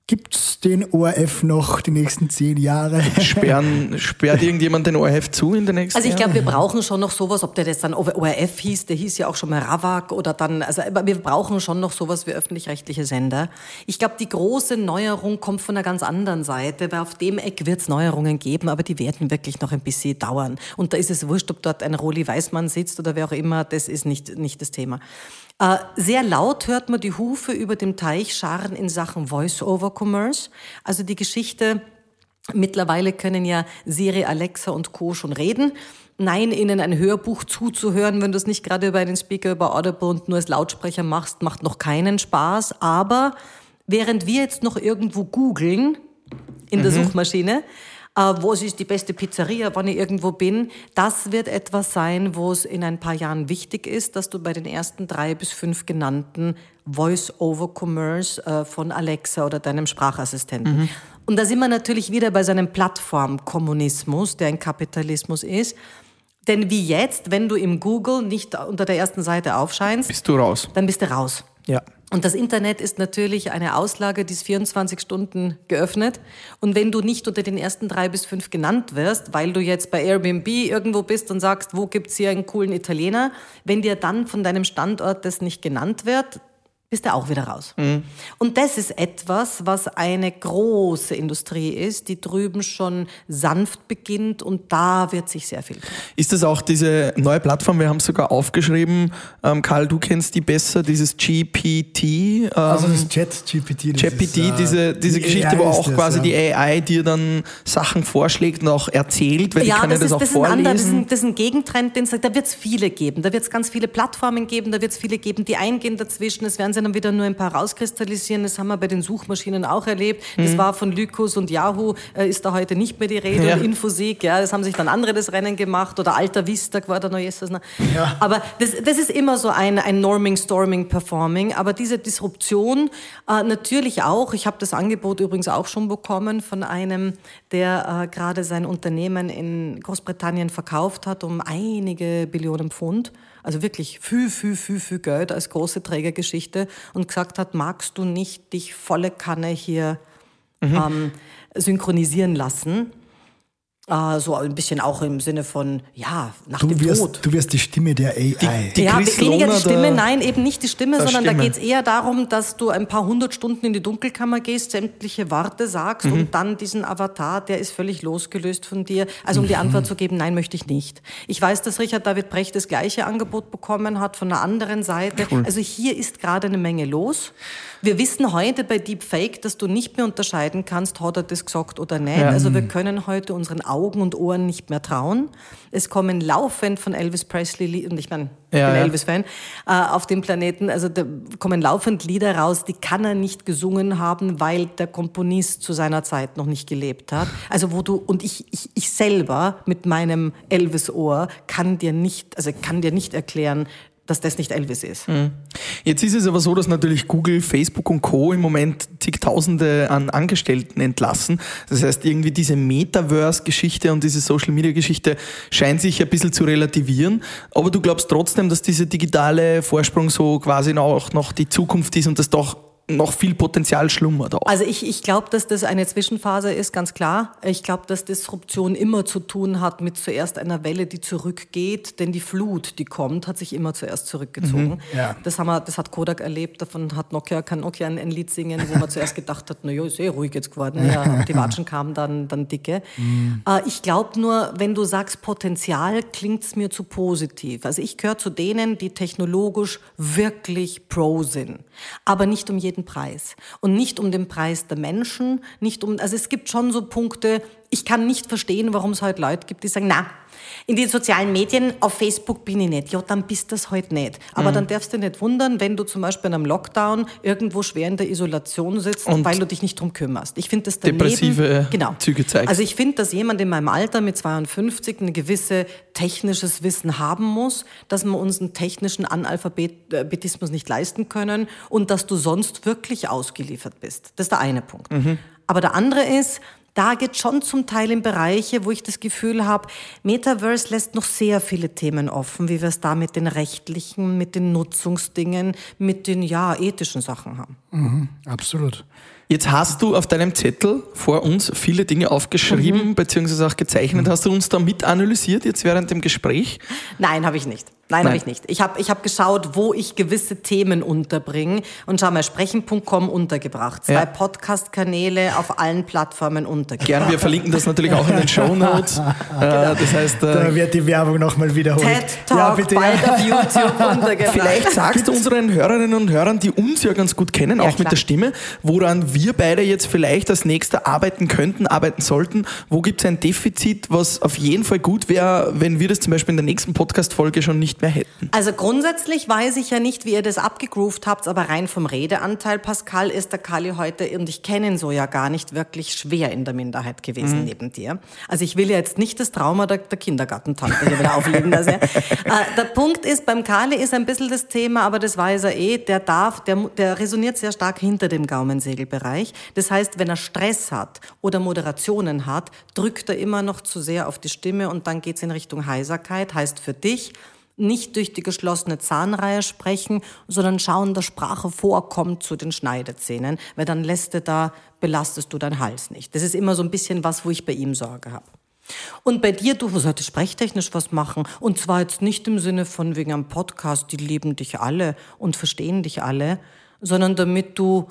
Gibt es den ORF noch die nächsten zehn Jahre? Sperren, sperrt irgendjemand den ORF zu in den nächsten Also ich glaube, wir brauchen schon noch sowas, ob der das dann ORF hieß, der hieß ja auch schon mal Ravak oder dann, also wir brauchen schon noch sowas wie öffentlich-rechtliche Sender. Ich glaube, die große Neuerung kommt von einer ganz anderen Seite, weil auf dem Eck wird es Neuerungen geben, aber die werden wirklich noch ein bisschen dauern. Und da ist es wurscht, ob dort ein Roli Weißmann sitzt oder wer auch immer, das ist nicht, nicht das Thema. Äh, sehr laut hört man die Hufe über dem Teich scharren in Sachen Voice-over-Commerce. Also die Geschichte, mittlerweile können ja Siri, Alexa und Co. schon reden. Nein, ihnen ein Hörbuch zuzuhören, wenn du es nicht gerade über einen Speaker, über Audible und nur als Lautsprecher machst, macht noch keinen Spaß. Aber während wir jetzt noch irgendwo googeln, in der Suchmaschine. Äh, wo ist die beste Pizzeria, wann ich irgendwo bin? Das wird etwas sein, wo es in ein paar Jahren wichtig ist, dass du bei den ersten drei bis fünf genannten Voice-over-Commerce äh, von Alexa oder deinem Sprachassistenten. Und da sind wir natürlich wieder bei so einem Plattformkommunismus, der ein Kapitalismus ist. Denn wie jetzt, wenn du im Google nicht unter der ersten Seite aufscheinst, Bist du raus? dann bist du raus. Ja. Und das Internet ist natürlich eine Auslage, die ist 24 Stunden geöffnet. Und wenn du nicht unter den ersten drei bis fünf genannt wirst, weil du jetzt bei Airbnb irgendwo bist und sagst, wo gibt's hier einen coolen Italiener, wenn dir dann von deinem Standort das nicht genannt wird, bist du auch wieder raus. Und das ist etwas, was eine große Industrie ist, die drüben schon sanft beginnt und da wird sich sehr viel tun. Ist das auch diese neue Plattform? Wir haben es sogar aufgeschrieben. Ähm, Karl, du kennst die besser, dieses GPT. Ähm, Also das Chat-GPT. das ist, äh, diese, diese die Geschichte, AI wo auch das, quasi ja. die AI dir dann Sachen vorschlägt und auch erzählt, weil die kann ja das, ist, auch das, ist ein anderer, das, ist vorlesen. ein, das ist ein Gegentrend, den es- da wird es viele geben. Da wird es ganz viele Plattformen geben, da wird es viele geben, die eingehen dazwischen. Es werden sie dann wieder nur ein paar rauskristallisieren. Das haben wir bei den Suchmaschinen auch erlebt. Das war von Lycos und Yahoo, äh, ist da heute nicht mehr die Rede. Ja. Und Infosig, ja, das haben sich dann andere das Rennen gemacht. Oder Alta Vista war da noch noch. Ja. Aber das, das ist immer so ein, ein Norming, Storming, Performing. Aber diese Disruption äh, natürlich auch. Ich habe das Angebot übrigens auch schon bekommen von einem, der äh, gerade sein Unternehmen in Großbritannien verkauft hat um einige Billionen Pfund. Also wirklich viel, viel, viel, viel Geld als große Trägergeschichte und gesagt hat, magst du nicht dich volle Kanne hier ähm, synchronisieren lassen? Äh, so ein bisschen auch im Sinne von, ja, nach Du dem wirst, Tod. du wirst die Stimme der AI. Die ja, Chris weniger die Stimme, nein, eben nicht die Stimme, sondern Stimme. da geht es eher darum, dass du ein paar hundert Stunden in die Dunkelkammer gehst, sämtliche Worte sagst Mhm. und dann diesen Avatar, der ist völlig losgelöst von dir. Also um die Antwort Mhm. zu geben, nein, möchte ich nicht. Ich weiß, dass Richard David Brecht das gleiche Angebot bekommen hat von einer anderen Seite. Also hier ist gerade eine Menge los. Wir wissen heute bei Deepfake, dass du nicht mehr unterscheiden kannst, hat er das gesagt oder nicht. Ja. Also wir können heute unseren Augen und Ohren nicht mehr trauen. Es kommen laufend von Elvis Presley, und ich meine, ich Ja, bin ja. Elvis-Fan, äh, auf dem Planeten, also da kommen laufend Lieder raus, die kann er nicht gesungen haben, weil der Komponist zu seiner Zeit noch nicht gelebt hat. Also wo du, und ich, ich, ich selber mit meinem Elvis-Ohr kann dir nicht, also kann dir nicht erklären, dass das nicht Elvis ist. Jetzt ist es aber so, dass natürlich Google, Facebook und Co. im Moment zigtausende an Angestellten entlassen. Das heißt, irgendwie diese Metaverse-Geschichte und diese Social-Media-Geschichte scheint sich ein bisschen zu relativieren. Aber du glaubst trotzdem, dass dieser digitale Vorsprung so quasi auch noch die Zukunft ist und dass doch noch viel Potenzial schlummert auch. Also ich, ich glaube, dass das eine Zwischenphase ist, ganz klar. Ich glaube, dass Disruption immer zu tun hat mit zuerst einer Welle, die zurückgeht, denn die Flut, die kommt, hat sich immer zuerst zurückgezogen. ja. Das, haben wir, das hat Kodak erlebt, davon hat Nokia, kann Nokia ein, ein Lied singen, wo man zuerst gedacht hat, naja, ist eh ruhig jetzt geworden. Ja, die Watschen kamen dann, dann dicke. Äh, ich glaube nur, wenn du sagst Potenzial, klingt es mir zu positiv. Also ich gehöre zu denen, die technologisch wirklich pro sind, aber nicht um jeden Preis. Und nicht um den Preis der Menschen, nicht um, also es gibt schon so Punkte, ich kann nicht verstehen, warum es heute Leute gibt, die sagen, na, in den sozialen Medien, auf Facebook bin ich nicht. Ja, dann bist du das heute nicht. Aber dann darfst du nicht wundern, wenn du zum Beispiel in einem Lockdown irgendwo schwer in der Isolation sitzt, Und weil du dich nicht drum kümmerst. Ich finde das daneben, depressive genau. Züge zeigst. Also ich finde, dass jemand in meinem Alter mit 52 ein gewisse technisches Wissen haben muss, dass wir uns einen technischen Analphabetismus nicht leisten können und dass du sonst wirklich ausgeliefert bist. Das ist der eine Punkt. Aber der andere ist, da geht schon zum Teil in Bereiche, wo ich das Gefühl habe, Metaverse lässt noch sehr viele Themen offen, wie wir es da mit den rechtlichen, mit den Nutzungsdingen, mit den ja ethischen Sachen haben. Absolut. Jetzt hast du auf deinem Zettel vor uns viele Dinge aufgeschrieben, beziehungsweise auch gezeichnet. Hast du uns da mit analysiert jetzt während dem Gespräch? Nein, habe ich nicht. Nein, Nein. habe ich nicht. Ich habe ich hab geschaut, wo ich gewisse Themen unterbringe und schau mal, sprechen.com untergebracht. Zwei Ja. Podcast-Kanäle auf allen Plattformen untergebracht. Gern, wir verlinken das natürlich auch in den Show Notes. Das heißt, äh, Da wird die Werbung nochmal wiederholt. TED Talk ja, bitte. bald auf YouTube untergebracht. Vielleicht sagst du unseren Hörerinnen und Hörern, die uns ja ganz gut kennen, Ja, auch mit klar. der Stimme, woran wir beide jetzt vielleicht als nächster arbeiten könnten, arbeiten sollten? Wo gibt es ein Defizit, was auf jeden Fall gut wäre, wenn wir das zum Beispiel in der nächsten Podcast-Folge schon nicht mehr hätten? Also grundsätzlich weiß ich ja nicht, wie ihr das abgegroovt habt, aber rein vom Redeanteil, Pascal, ist der Kali heute, und ich kenne ihn so ja gar nicht, wirklich schwer in der Minderheit gewesen mhm. neben dir. Also ich will ja jetzt nicht das Trauma der, der Kindergartentante hier wieder auflegen. Dass er, äh, der Punkt ist, beim Kali ist ein bisschen das Thema, aber das weiß er eh, der darf, der, der resoniert sehr stark hinter dem Gaumensegelbereich. Das heißt, wenn er Stress hat oder Moderationen hat, drückt er immer noch zu sehr auf die Stimme und dann geht's in Richtung Heiserkeit. Heißt für dich, nicht durch die geschlossene Zahnreihe sprechen, sondern schauen, dass Sprache vorkommt zu den Schneidezähnen, weil dann lässt du da, belastest du deinen Hals nicht. Das ist immer so ein bisschen was, wo ich bei ihm Sorge habe. Und bei dir, du solltest sprechtechnisch was machen. Und zwar jetzt nicht im Sinne von wegen einem Podcast, die lieben dich alle und verstehen dich alle, sondern damit du,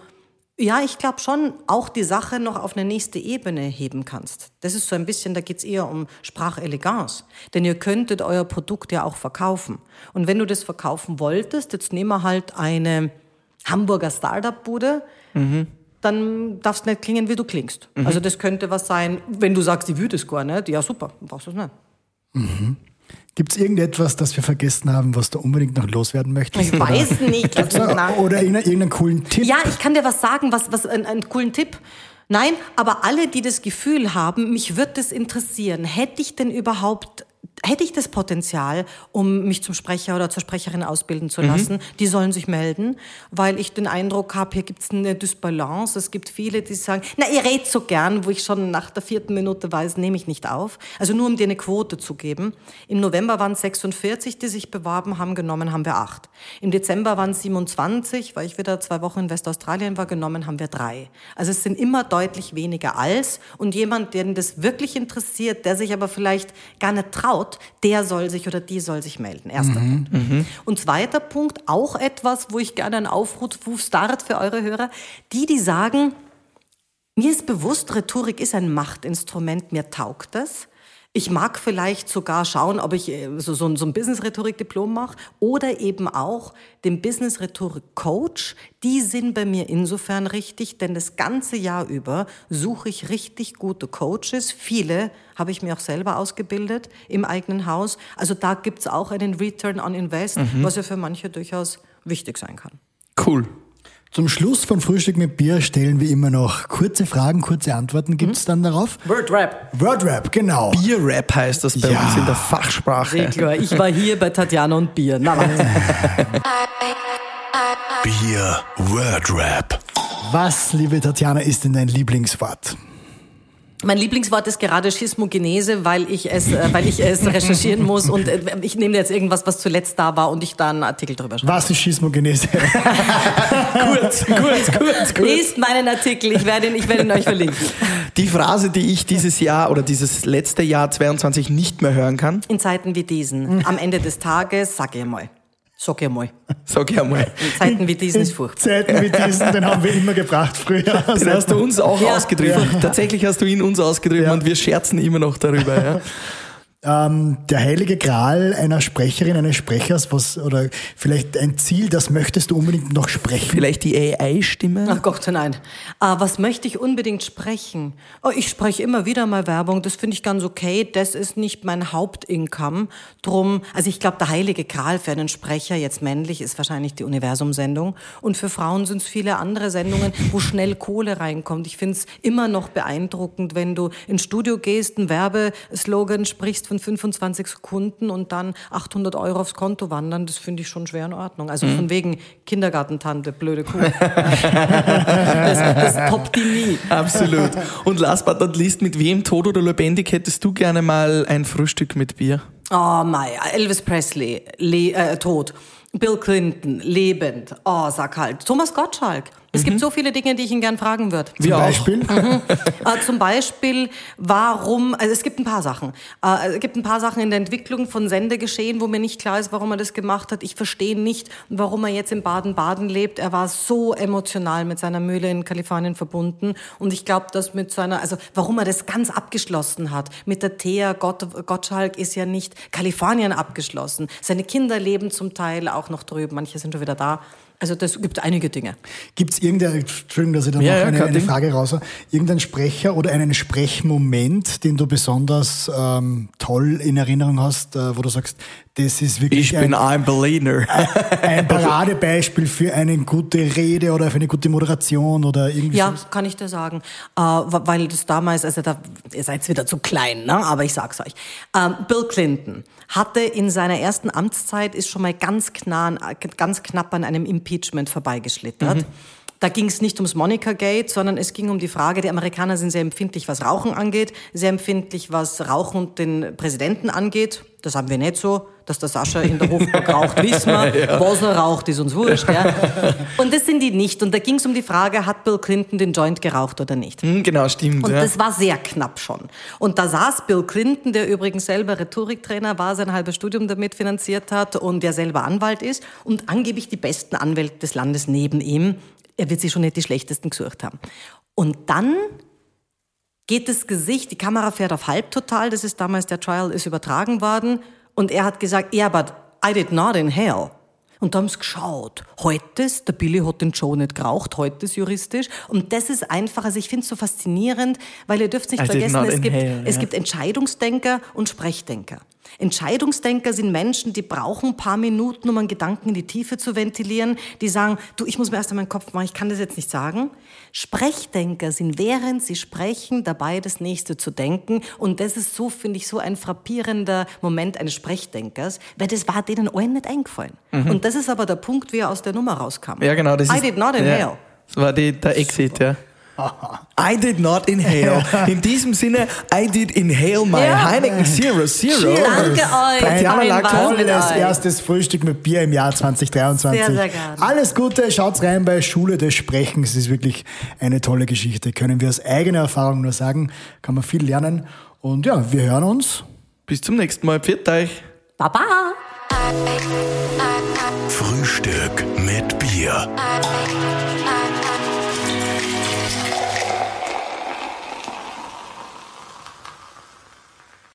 ja, ich glaube schon, auch die Sache noch auf eine nächste Ebene heben kannst. Das ist so ein bisschen, da geht's eher um Spracheleganz. Denn ihr könntet euer Produkt ja auch verkaufen. Und wenn du das verkaufen wolltest, jetzt nehmen wir halt eine Hamburger Startup-Bude, mhm dann darfst nicht klingen, wie du klingst. Mhm. Also das könnte was sein, wenn du sagst, ich will das gar nicht, ja super, dann brauchst du es nicht. Mhm. Gibt es irgendetwas, das wir vergessen haben, was du unbedingt noch loswerden möchtest? Ich weiß nicht. oder, oder irgendeinen coolen Tipp? Ja, ich kann dir was sagen, was, was einen, einen coolen Tipp. Nein, aber alle, die das Gefühl haben, mich wird das interessieren, hätte ich denn überhaupt hätte ich das Potenzial, um mich zum Sprecher oder zur Sprecherin ausbilden zu lassen, mhm. die sollen sich melden, weil ich den Eindruck habe, hier gibt es eine Dysbalance. Es gibt viele, die sagen, na, ihr redet so gern, wo ich schon nach der vierten Minute weiß, nehme ich nicht auf. Also nur um dir eine Quote zu geben. Im November waren es 46, die sich beworben haben, genommen haben wir acht. Im Dezember waren es 27, weil ich wieder zwei Wochen in Westaustralien war, genommen haben wir drei. Also es sind immer deutlich weniger als und jemand, den das wirklich interessiert, der sich aber vielleicht gar nicht traut, der soll sich oder die soll sich melden. Erster mhm. Punkt. Mhm. Und zweiter Punkt, auch etwas, wo ich gerne einen Aufruf start für eure Hörer, die, die sagen, mir ist bewusst, Rhetorik ist ein Machtinstrument, mir taugt das. Ich mag vielleicht sogar schauen, ob ich äh, so, so, so ein Business-Rhetorik-Diplom mache oder eben auch den Business-Rhetorik-Coach. Die sind bei mir insofern richtig, denn das ganze Jahr über suche ich richtig gute Coaches. Viele habe ich mir auch selber ausgebildet im eigenen Haus. Also da gibt es auch einen Return on Invest, mhm. was ja für manche durchaus wichtig sein kann. Cool. Zum Schluss von Frühstück mit Bier stellen wir immer noch kurze Fragen, kurze Antworten. Gibt es mhm. dann darauf? Wordrap. Wordrap, genau. Bierrap heißt das bei ja. uns in der Fachsprache. Sehr klar. Ich war hier bei Tatjana und Bier. Na, Bier Wordrap. Was, liebe Tatjana, ist denn dein Lieblingswort? Mein Lieblingswort ist gerade Schismogenese, weil ich es, äh, weil ich es recherchieren muss und äh, ich nehme jetzt irgendwas, was zuletzt da war und ich da einen Artikel drüber schreibe. Was ist Schismogenese? kurz, kurz, kurz, kurz. Lest meinen Artikel, ich werde ihn, ich werde ihn euch verlinken. Die Phrase, die ich dieses Jahr oder dieses letzte Jahr 22 nicht mehr hören kann. In Zeiten wie diesen, am Ende des Tages, sag ich mal. Sag ich einmal. Sag ich einmal. In Zeiten wie diesen ist furchtbar. Zeiten wie diesen, den haben wir immer gebracht früher. Den hast du uns auch ja. ausgedrückt. Tatsächlich hast du ihn uns ausgedrückt ja. und wir scherzen immer noch darüber. Ähm, der heilige Gral einer Sprecherin, eines Sprechers, was oder vielleicht ein Ziel, das möchtest du unbedingt noch sprechen? Vielleicht die AI-Stimme? Ach Gott, nein. Äh, was möchte ich unbedingt sprechen? Oh, ich spreche immer wieder mal Werbung, das finde ich ganz okay. Das ist nicht mein Hauptincome. Drum, also ich glaube, der heilige Gral für einen Sprecher, jetzt männlich, ist wahrscheinlich die Universum-Sendung. Und für Frauen sind es viele andere Sendungen, wo schnell Kohle reinkommt. Ich finde es immer noch beeindruckend, wenn du ins Studio gehst, einen Werbeslogan sprichst von von 25 Sekunden und dann 800 Euro aufs Konto wandern, das finde ich schon schwer in Ordnung. Also mhm. von wegen Kindergartentante, blöde Kuh. das, das toppt die nie. Absolut. Und last but not least, mit wem, tot oder lebendig, hättest du gerne mal ein Frühstück mit Bier? Oh mein, Elvis Presley, le äh, tot. Bill Clinton, lebend. Oh, sag halt. Thomas Gottschalk. Es mhm. gibt so viele Dinge, die ich ihn gern fragen würde. Zum Beispiel? Mhm. Äh, zum Beispiel, warum, also es gibt ein paar Sachen. Äh, es gibt ein paar Sachen in der Entwicklung von Sendegeschehen, wo mir nicht klar ist, warum er das gemacht hat. Ich verstehe nicht, warum er jetzt in Baden-Baden lebt. Er war so emotional mit seiner Mühle in Kalifornien verbunden. Und ich glaube, dass mit seiner, also warum er das ganz abgeschlossen hat. Mit der Thea Gott, Gottschalk ist ja nicht Kalifornien abgeschlossen. Seine Kinder leben zum Teil auch noch drüben. Manche sind schon wieder da. Also das gibt einige Dinge. Gibt es irgendeine, Entschuldigung, dass ich da Ja, noch ja, eine, eine. Frage raus irgendein Sprecher oder einen Sprechmoment, den du besonders ähm, toll in Erinnerung hast, äh, wo du sagst, das ist wirklich Ich bin ein, ein Berliner. ein Paradebeispiel für eine gute Rede oder für eine gute Moderation oder irgendwie Ja, so? kann ich dir sagen. Äh, weil das damals, also da, ihr seid wieder zu klein, ne? aber ich sag's euch. Ähm, Bill Clinton hatte in seiner ersten Amtszeit, ist schon mal ganz, knapp, ganz knapp an einem Impeachment vorbeigeschlittert. Da ging es nicht ums Monica Gate, sondern es ging um die Frage, die Amerikaner sind sehr empfindlich, was Rauchen angeht, sehr empfindlich, was Rauchen und den Präsidenten angeht. Das haben wir nicht so. Dass der Sascha in der Hofburg raucht, wissen wir. Was er raucht, ist uns wurscht. Ja. Und das sind die nicht. Und da ging es um die Frage, hat Bill Clinton den Joint geraucht oder nicht? Hm, genau, stimmt. Und ja. das war sehr knapp schon. Und da saß Bill Clinton, der übrigens selber Rhetoriktrainer war, sein halbes Studium damit finanziert hat und der selber Anwalt ist und angeblich die besten Anwälte des Landes neben ihm. Er wird sich schon nicht die schlechtesten gesucht haben. Und dann geht das Gesicht, die Kamera fährt auf halbtotal, das ist damals, der Trial ist übertragen worden und er hat gesagt, yeah, but I did not inhale. Und da haben sie geschaut. Heute ist, der Billy hat den Joe nicht geraucht, heute ist juristisch. Und das ist einfach, also ich finde es so faszinierend, weil ihr dürft nicht I vergessen, es gibt, inhale, es ja. gibt Entscheidungsdenker und Sprechdenker. Entscheidungsdenker sind Menschen, die brauchen ein paar Minuten, um einen Gedanken in die Tiefe zu ventilieren. Die sagen, du, ich muss mir erst einmal meinen Kopf machen, ich kann das jetzt nicht sagen. Sprechdenker sind, während sie sprechen, dabei das Nächste zu denken. Und das ist so, finde ich, so ein frappierender Moment eines Sprechdenkers, weil das war denen allen nicht eingefallen. Und das ist aber der Punkt, wie er aus der Nummer rauskam. Mhm. ja, genau. Das I ist, did not inhale. Ja, das war die, der Exit, ja. I did not inhale. In diesem Sinne, I did inhale my Ja. Heineken Zero Zero. Danke euch. Tatjana euch. erstes Frühstück mit Bier im Jahr 2023. Sehr, sehr gerne. Alles Gute, schaut's rein bei Schule des Sprechens. Es ist wirklich eine tolle Geschichte. Können wir aus eigener Erfahrung nur sagen. Kann man viel lernen. Und ja, wir hören uns. Bis zum nächsten Mal. Pfiat euch. Baba. Frühstück mit Bier.